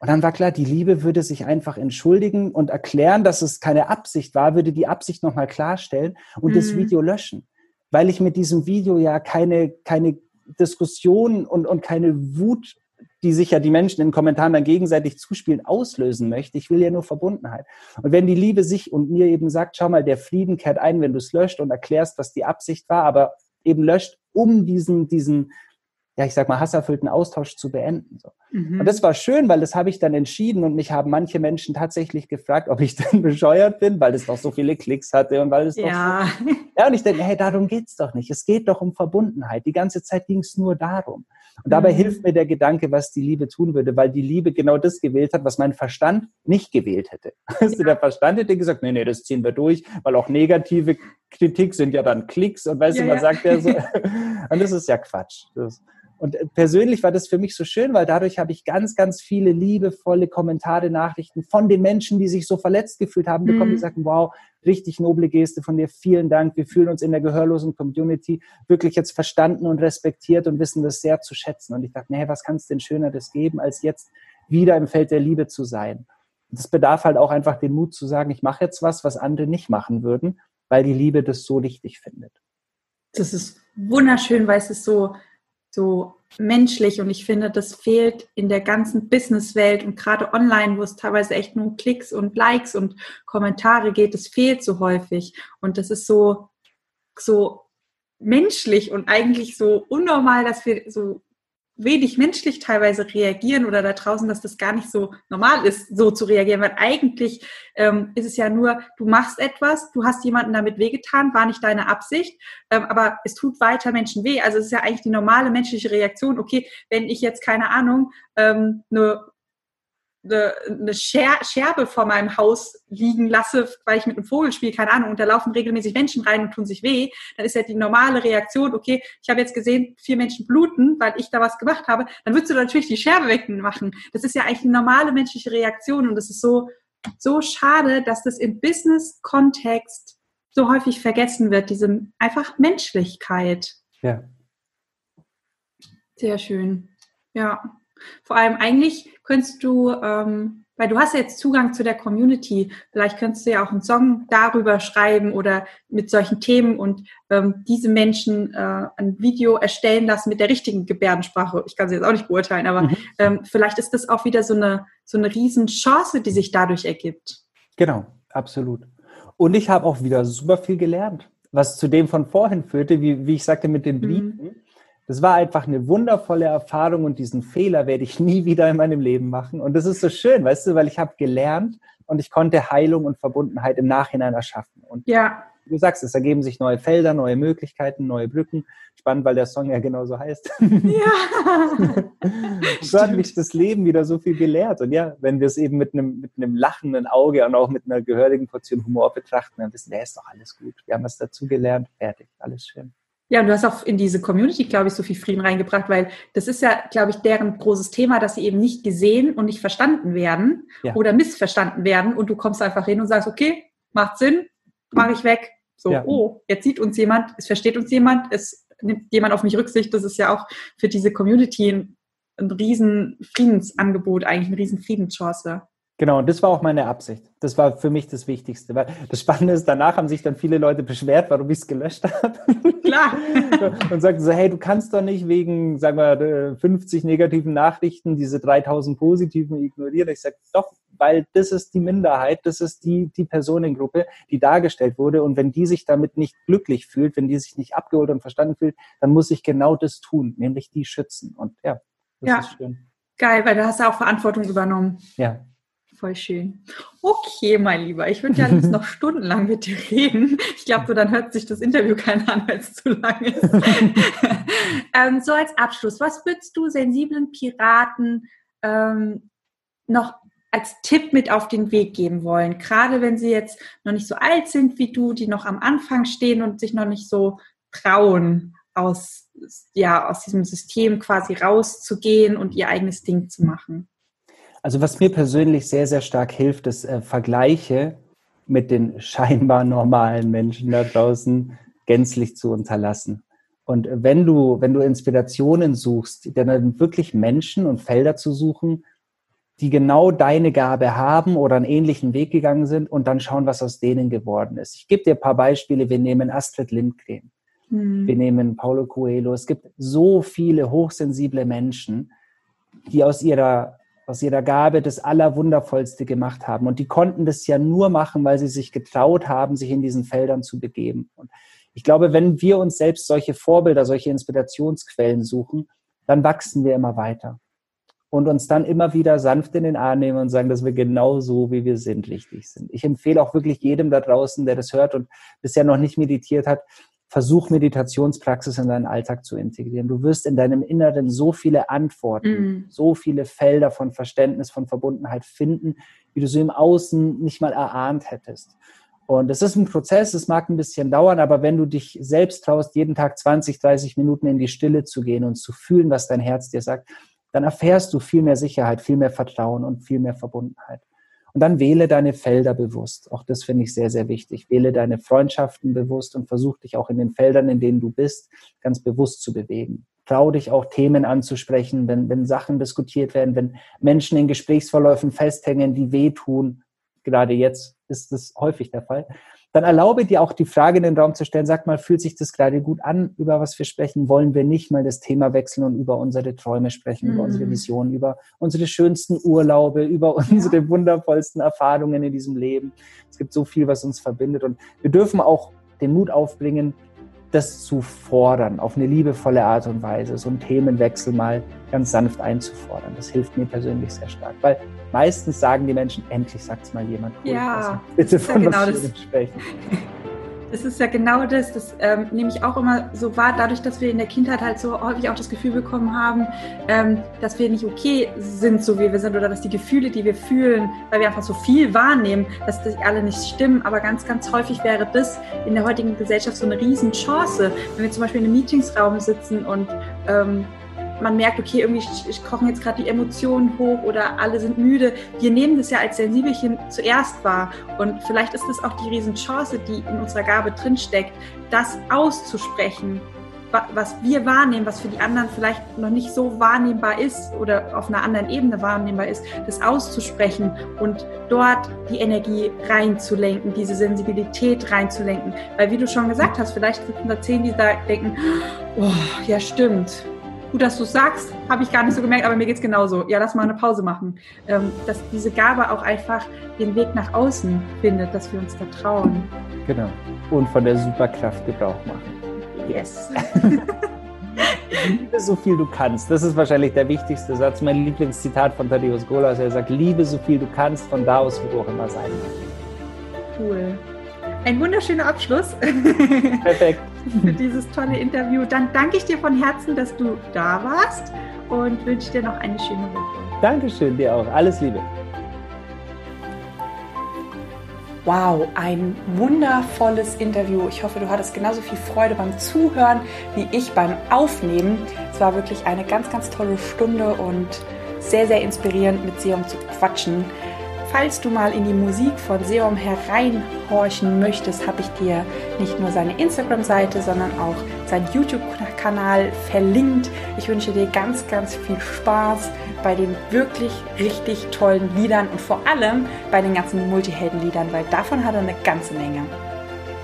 Und dann war klar, die Liebe würde sich einfach entschuldigen und erklären, dass es keine Absicht war, würde die Absicht nochmal klarstellen und mhm. das Video löschen. Weil ich mit diesem Video ja keine, keine Diskussion und, und keine Wut, die sich ja die Menschen in Kommentaren dann gegenseitig zuspielen, auslösen möchte. Ich will ja nur Verbundenheit. Und wenn die Liebe sich und mir eben sagt, schau mal, der Frieden kehrt ein, wenn du es löscht und erklärst, was die Absicht war, aber eben löscht, um diesen, diesen, ja, ich sag mal, hasserfüllten Austausch zu beenden. So. Mhm. Und das war schön, weil das habe ich dann entschieden und mich haben manche Menschen tatsächlich gefragt, ob ich denn bescheuert bin, weil es doch so viele Klicks hatte und weil es ja. doch so, ja, und ich denke, hey, darum geht's doch nicht. Es geht doch um Verbundenheit. Die ganze Zeit ging es nur darum. Und dabei mhm. hilft mir der Gedanke, was die Liebe tun würde, weil die Liebe genau das gewählt hat, was mein Verstand nicht gewählt hätte. Also ja. der Verstand hätte gesagt, nee, nee, das ziehen wir durch, weil auch negative Kritik sind ja dann Klicks und weißt ja, du, man ja. sagt ja so. und das ist ja Quatsch. Das, und äh, persönlich war das für mich so schön, weil dadurch habe ich ganz, ganz viele liebevolle Kommentare, Nachrichten von den Menschen, die sich so verletzt gefühlt haben, bekommen, mhm. die sagen, wow, richtig noble Geste von dir, vielen Dank. Wir fühlen uns in der gehörlosen Community wirklich jetzt verstanden und respektiert und wissen das sehr zu schätzen. Und ich dachte, nee, was kann es denn Schöneres geben, als jetzt wieder im Feld der Liebe zu sein? Das bedarf halt auch einfach den Mut zu sagen, ich mache jetzt was, was andere nicht machen würden, weil die Liebe das so wichtig findet. Das ist wunderschön, weil es ist so, so menschlich und ich finde, das fehlt in der ganzen Businesswelt und gerade online, wo es teilweise echt nur Klicks und Likes und Kommentare geht, das fehlt so häufig. Und das ist so, so menschlich und eigentlich so unnormal, dass wir so wenig menschlich teilweise reagieren oder da draußen, dass das gar nicht so normal ist, so zu reagieren, weil eigentlich ähm, ist es ja nur, du machst etwas, du hast jemanden damit wehgetan, war nicht deine Absicht, ähm, aber es tut weiter Menschen weh. Also es ist ja eigentlich die normale menschliche Reaktion. Okay, wenn ich jetzt keine Ahnung ähm, eine eine Scherbe vor meinem Haus liegen lasse, weil ich mit einem Vogel spiele, keine Ahnung, und da laufen regelmäßig Menschen rein und tun sich weh, dann ist ja die normale Reaktion, okay, ich habe jetzt gesehen, vier Menschen bluten, weil ich da was gemacht habe, dann würdest du natürlich die Scherbe wegmachen. Das ist ja eigentlich eine normale menschliche Reaktion und es ist so, so schade, dass das im Business-Kontext so häufig vergessen wird, diese einfach Menschlichkeit. Ja. Sehr schön. Ja. Vor allem eigentlich könntest du, ähm, weil du hast ja jetzt Zugang zu der Community, vielleicht könntest du ja auch einen Song darüber schreiben oder mit solchen Themen und ähm, diese Menschen äh, ein Video erstellen lassen mit der richtigen Gebärdensprache. Ich kann sie jetzt auch nicht beurteilen, aber mhm. ähm, vielleicht ist das auch wieder so eine, so eine Riesenchance, die sich dadurch ergibt. Genau, absolut. Und ich habe auch wieder super viel gelernt, was zu dem von vorhin führte, wie, wie ich sagte mit den Briefen. Mhm das war einfach eine wundervolle Erfahrung und diesen Fehler werde ich nie wieder in meinem Leben machen. Und das ist so schön, weißt du, weil ich habe gelernt und ich konnte Heilung und Verbundenheit im Nachhinein erschaffen. Und ja. du sagst, es ergeben sich neue Felder, neue Möglichkeiten, neue Brücken. Spannend, weil der Song ja genauso heißt. Ja. so hat mich das Leben wieder so viel gelehrt. Und ja, wenn wir es eben mit einem, mit einem lachenden Auge und auch mit einer gehörigen Portion Humor betrachten, dann wissen wir, ist doch alles gut. Wir haben was dazu gelernt, fertig, alles schön. Ja, und du hast auch in diese Community, glaube ich, so viel Frieden reingebracht, weil das ist ja, glaube ich, deren großes Thema, dass sie eben nicht gesehen und nicht verstanden werden ja. oder missverstanden werden. Und du kommst einfach hin und sagst, okay, macht Sinn, mache ich weg. So, ja. oh, jetzt sieht uns jemand, es versteht uns jemand, es nimmt jemand auf mich Rücksicht. Das ist ja auch für diese Community ein, ein riesen Friedensangebot, eigentlich eine riesen Friedenschance. Genau, und das war auch meine Absicht. Das war für mich das Wichtigste. Weil das Spannende ist, danach haben sich dann viele Leute beschwert, warum ich es gelöscht habe. Klar. und sagten so, hey, du kannst doch nicht wegen, sagen wir, 50 negativen Nachrichten diese 3000 positiven ignorieren. Ich sage, doch, weil das ist die Minderheit, das ist die, die Personengruppe, die dargestellt wurde. Und wenn die sich damit nicht glücklich fühlt, wenn die sich nicht abgeholt und verstanden fühlt, dann muss ich genau das tun, nämlich die schützen. Und ja, das ja. ist schön. Geil, weil da hast du auch Verantwortung übernommen. Ja, Voll schön. Okay, mein Lieber, ich würde ja jetzt noch stundenlang mit dir reden. Ich glaube, dann hört sich das Interview keiner an, weil es zu lang ist. ähm, so als Abschluss, was würdest du sensiblen Piraten ähm, noch als Tipp mit auf den Weg geben wollen? Gerade wenn sie jetzt noch nicht so alt sind wie du, die noch am Anfang stehen und sich noch nicht so trauen, aus, ja, aus diesem System quasi rauszugehen und ihr eigenes Ding zu machen. Also was mir persönlich sehr, sehr stark hilft, ist äh, Vergleiche mit den scheinbar normalen Menschen da draußen gänzlich zu unterlassen. Und wenn du, wenn du Inspirationen suchst, dann wirklich Menschen und Felder zu suchen, die genau deine Gabe haben oder einen ähnlichen Weg gegangen sind und dann schauen, was aus denen geworden ist. Ich gebe dir ein paar Beispiele. Wir nehmen Astrid Lindgren. Mhm. Wir nehmen Paulo Coelho. Es gibt so viele hochsensible Menschen, die aus ihrer, aus ihrer Gabe das Allerwundervollste gemacht haben. Und die konnten das ja nur machen, weil sie sich getraut haben, sich in diesen Feldern zu begeben. Und ich glaube, wenn wir uns selbst solche Vorbilder, solche Inspirationsquellen suchen, dann wachsen wir immer weiter und uns dann immer wieder sanft in den Arm nehmen und sagen, dass wir genau so, wie wir sind, richtig sind. Ich empfehle auch wirklich jedem da draußen, der das hört und bisher noch nicht meditiert hat, versuch Meditationspraxis in deinen Alltag zu integrieren. Du wirst in deinem Inneren so viele Antworten, mm. so viele Felder von Verständnis, von Verbundenheit finden, wie du so im Außen nicht mal erahnt hättest. Und es ist ein Prozess, es mag ein bisschen dauern, aber wenn du dich selbst traust, jeden Tag 20, 30 Minuten in die Stille zu gehen und zu fühlen, was dein Herz dir sagt, dann erfährst du viel mehr Sicherheit, viel mehr Vertrauen und viel mehr Verbundenheit. Und dann wähle deine Felder bewusst. Auch das finde ich sehr, sehr wichtig. Wähle deine Freundschaften bewusst und versuch dich auch in den Feldern, in denen du bist, ganz bewusst zu bewegen. Trau dich auch Themen anzusprechen, wenn, wenn Sachen diskutiert werden, wenn Menschen in Gesprächsverläufen festhängen, die wehtun. Gerade jetzt ist es häufig der Fall dann erlaube dir auch die Frage in den Raum zu stellen, sag mal, fühlt sich das gerade gut an, über was wir sprechen? Wollen wir nicht mal das Thema wechseln und über unsere Träume sprechen, mhm. über unsere mhm. Visionen, über unsere schönsten Urlaube, über unsere ja. wundervollsten Erfahrungen in diesem Leben? Es gibt so viel, was uns verbindet und wir dürfen auch den Mut aufbringen, das zu fordern, auf eine liebevolle Art und Weise, so einen Themenwechsel mal ganz sanft einzufordern. Das hilft mir persönlich sehr stark, weil meistens sagen die Menschen, endlich sagt es mal jemand. Cool, ja, bitte von ja genau was sprechen. Das ist ja genau das, das ähm, nehme ich auch immer so wahr, dadurch, dass wir in der Kindheit halt so häufig auch das Gefühl bekommen haben, ähm, dass wir nicht okay sind, so wie wir sind, oder dass die Gefühle, die wir fühlen, weil wir einfach so viel wahrnehmen, dass die alle nicht stimmen. Aber ganz, ganz häufig wäre das in der heutigen Gesellschaft so eine Riesenchance, wenn wir zum Beispiel in einem Meetingsraum sitzen und ähm, man merkt, okay, irgendwie kochen jetzt gerade die Emotionen hoch oder alle sind müde. Wir nehmen das ja als Sensibelchen zuerst wahr. Und vielleicht ist das auch die Riesenchance, die in unserer Gabe drinsteckt, das auszusprechen, was wir wahrnehmen, was für die anderen vielleicht noch nicht so wahrnehmbar ist oder auf einer anderen Ebene wahrnehmbar ist, das auszusprechen und dort die Energie reinzulenken, diese Sensibilität reinzulenken. Weil wie du schon gesagt hast, vielleicht sitzen da zehn, die da denken, oh, ja stimmt, gut, dass du sagst, habe ich gar nicht so gemerkt, aber mir geht es genauso. Ja, lass mal eine Pause machen. Ähm, dass diese Gabe auch einfach den Weg nach außen findet, dass wir uns da trauen. Genau. Und von der Superkraft Gebrauch machen. Yes. liebe so viel du kannst. Das ist wahrscheinlich der wichtigste Satz. Mein Lieblingszitat von Thaddeus Golas. Er sagt, liebe so viel du kannst, von da aus, wo du auch immer sein willst. Cool. Ein wunderschöner Abschluss. Perfekt. Für dieses tolle Interview. Dann danke ich dir von Herzen, dass du da warst und wünsche dir noch eine schöne Woche. Dankeschön, dir auch. Alles Liebe. Wow, ein wundervolles Interview. Ich hoffe, du hattest genauso viel Freude beim Zuhören wie ich beim Aufnehmen. Es war wirklich eine ganz, ganz tolle Stunde und sehr, sehr inspirierend mit Seum zu quatschen. Falls du mal in die Musik von Seom hereinhorchen möchtest, habe ich dir nicht nur seine Instagram-Seite, sondern auch seinen YouTube-Kanal verlinkt. Ich wünsche dir ganz, ganz viel Spaß bei den wirklich richtig tollen Liedern und vor allem bei den ganzen Multihelden-Liedern, weil davon hat er eine ganze Menge.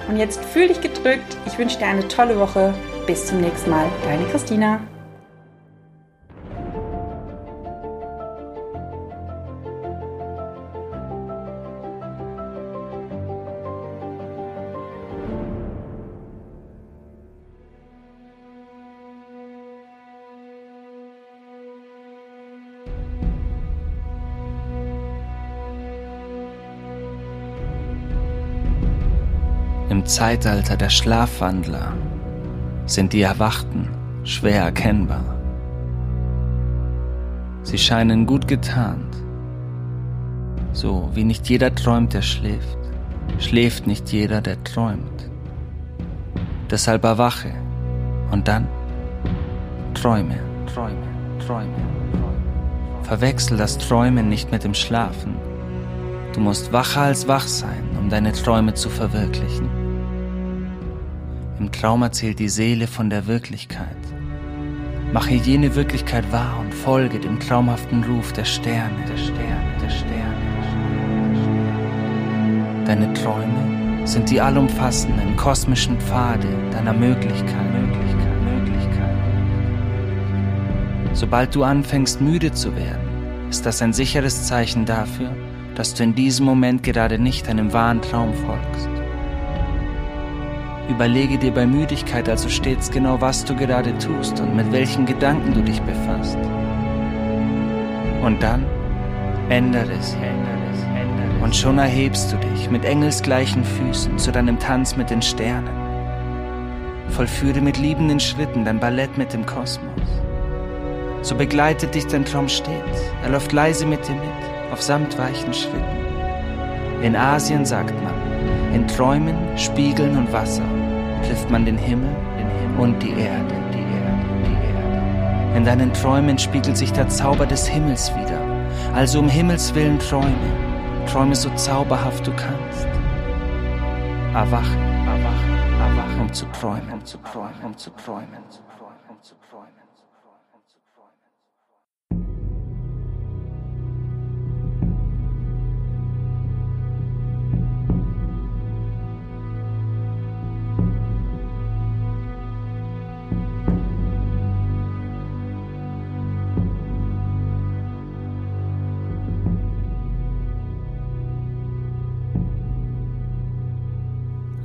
Und jetzt fühl dich gedrückt. Ich wünsche dir eine tolle Woche. Bis zum nächsten Mal. Deine Christina. Zeitalter der Schlafwandler sind die Erwachten schwer erkennbar. Sie scheinen gut getarnt. So wie nicht jeder träumt, der schläft, schläft nicht jeder, der träumt. Deshalb erwache und dann träume, träume, träume, träume. Verwechsel das Träumen nicht mit dem Schlafen. Du musst wacher als wach sein, um deine Träume zu verwirklichen. Im Traum erzählt die Seele von der Wirklichkeit. Mache jene Wirklichkeit wahr und folge dem traumhaften Ruf der Sterne, der Sterne, der Sterne. Deine Träume sind die allumfassenden kosmischen Pfade deiner Möglichkeit, Möglichkeit, Möglichkeit. Sobald du anfängst müde zu werden, ist das ein sicheres Zeichen dafür, dass du in diesem Moment gerade nicht einem wahren Traum folgst. Überlege dir bei Müdigkeit also stets genau, was du gerade tust und mit welchen Gedanken du dich befasst. Und dann ändere es. Und schon erhebst du dich mit engelsgleichen Füßen zu deinem Tanz mit den Sternen. Vollführe mit liebenden Schritten dein Ballett mit dem Kosmos. So begleitet dich dein Traum stets. Er läuft leise mit dir mit, auf samtweichen Schritten. In Asien sagt man, in Träumen, Spiegeln und Wasser trifft man den Himmel, und die Erde. In deinen Träumen spiegelt sich der Zauber des Himmels wieder. Also um Himmels willen träume, träume so zauberhaft du kannst. Erwache, erwache, erwache, um zu träumen, um zu träumen, um zu träumen, um zu träumen,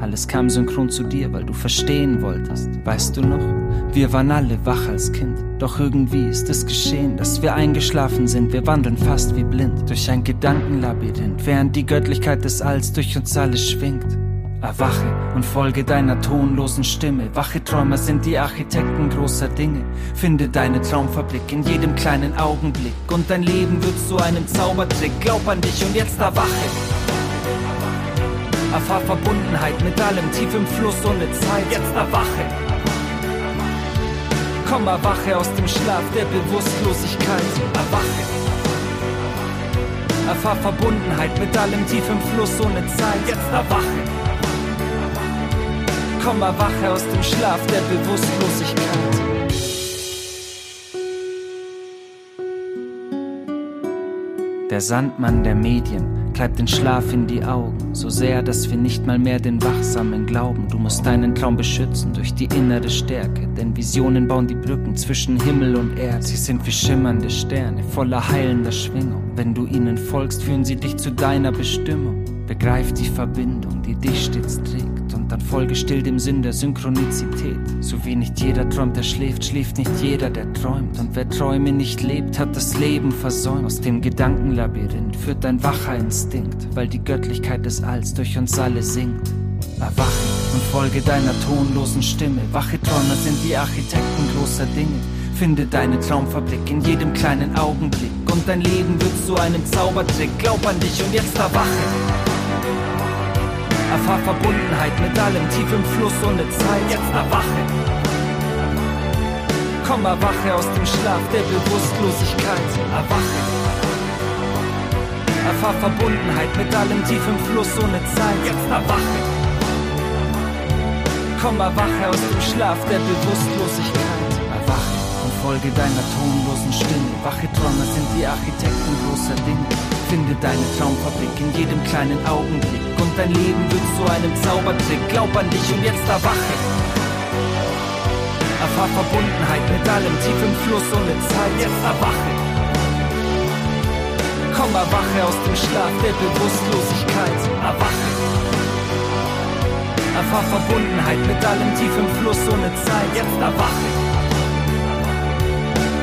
Alles kam synchron zu dir, weil du verstehen wolltest. Weißt du noch? Wir waren alle wach als Kind, doch irgendwie ist es geschehen, dass wir eingeschlafen sind. Wir wandeln fast wie blind durch ein Gedankenlabyrinth, während die Göttlichkeit des Alls durch uns alle schwingt. Erwache und folge deiner tonlosen Stimme. Wache Träumer sind die Architekten großer Dinge. Finde deine Traumfabrik in jedem kleinen Augenblick. Und dein Leben wird zu einem Zaubertrick. Glaub an dich und jetzt erwache. Erfahr Verbundenheit mit allem tief im Fluss ohne Zeit. Jetzt erwache. Komm, erwache aus dem Schlaf der Bewusstlosigkeit. Erwache. Erfahr Verbundenheit mit allem tief im Fluss ohne Zeit. Jetzt erwache. Komm, erwache aus dem Schlaf der Bewusstlosigkeit. Der Sandmann der Medien treibt den Schlaf in die Augen, so sehr, dass wir nicht mal mehr den Wachsamen glauben. Du musst deinen Traum beschützen durch die innere Stärke, denn Visionen bauen die Brücken zwischen Himmel und Erde. Sie sind wie schimmernde Sterne, voller heilender Schwingung. Wenn du ihnen folgst, führen sie dich zu deiner Bestimmung. Begreif die Verbindung, die dich stets trägt dann folge still dem Sinn der Synchronizität. So wie nicht jeder träumt, der schläft, schläft nicht jeder, der träumt. Und wer Träume nicht lebt, hat das Leben versäumt. Aus dem Gedankenlabyrinth führt dein wacher Instinkt, weil die Göttlichkeit des Alls durch uns alle singt. Erwache und folge deiner tonlosen Stimme. Wache Träumer sind die Architekten großer Dinge. Finde deine Traumfabrik in jedem kleinen Augenblick und dein Leben wird zu einem Zaubertrick. Glaub an dich und jetzt erwache. Erfahr Verbundenheit mit allem tief im Fluss ohne Zeit. Jetzt erwache. Komm, erwache aus dem Schlaf der Bewusstlosigkeit. Erwache. Erfahr Verbundenheit mit allem tief im Fluss ohne Zeit. Jetzt erwache. Komm, erwache aus dem Schlaf der Bewusstlosigkeit. Erwache und folge deiner tonlosen Stimme. Wache Träumer sind die Architekten großer Dinge. Finde deine Traumfabrik in jedem kleinen Augenblick dein Leben wird zu einem Zaubertrick. Glaub an dich und jetzt erwache. Erfahr Verbundenheit mit allem tief im Fluss ohne Zeit. Jetzt erwache. Komm, erwache aus dem Schlaf der Bewusstlosigkeit. Erwache. Erfahr Verbundenheit mit allem tief im Fluss ohne Zeit. Jetzt erwache.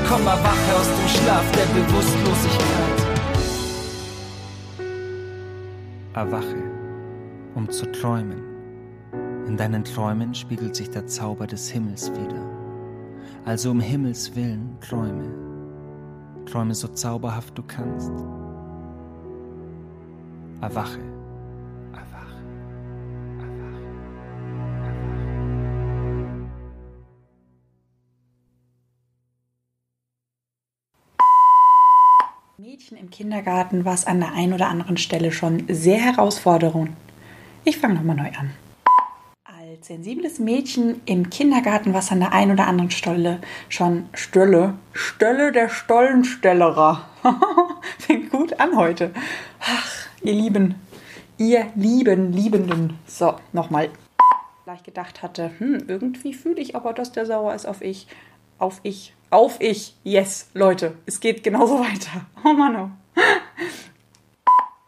Komm, erwache aus dem Schlaf der Bewusstlosigkeit. Erwache, um zu träumen. In deinen Träumen spiegelt sich der Zauber des Himmels wieder. Also um Himmels willen träume. Träume so zauberhaft du kannst. erwache, erwache, erwache, erwache. Mädchen im Kindergarten war es an der einen oder anderen Stelle schon sehr herausfordernd. Ich fange nochmal neu an. Als sensibles Mädchen im Kindergarten war es an der einen oder anderen Stelle schon Stölle. Stölle der Stollenstellerer. Fängt gut an heute. Ach, ihr Lieben. Ihr lieben Liebenden. So, nochmal. Gleich gedacht hatte, hm, irgendwie fühle ich aber, dass der sauer ist auf ich. Auf ich. Auf ich. Yes, Leute. Es geht genauso weiter. Oh Mann, oh.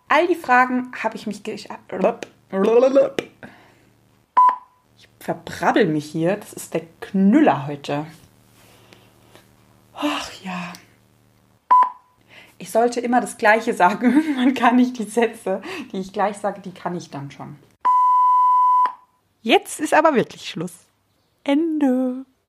All die Fragen habe ich mich... Ich verbrabbel mich hier. Das ist der Knüller heute. Ach ja. Ich sollte immer das Gleiche sagen. Man kann nicht die Sätze, die ich gleich sage, die kann ich dann schon. Jetzt ist aber wirklich Schluss. Ende.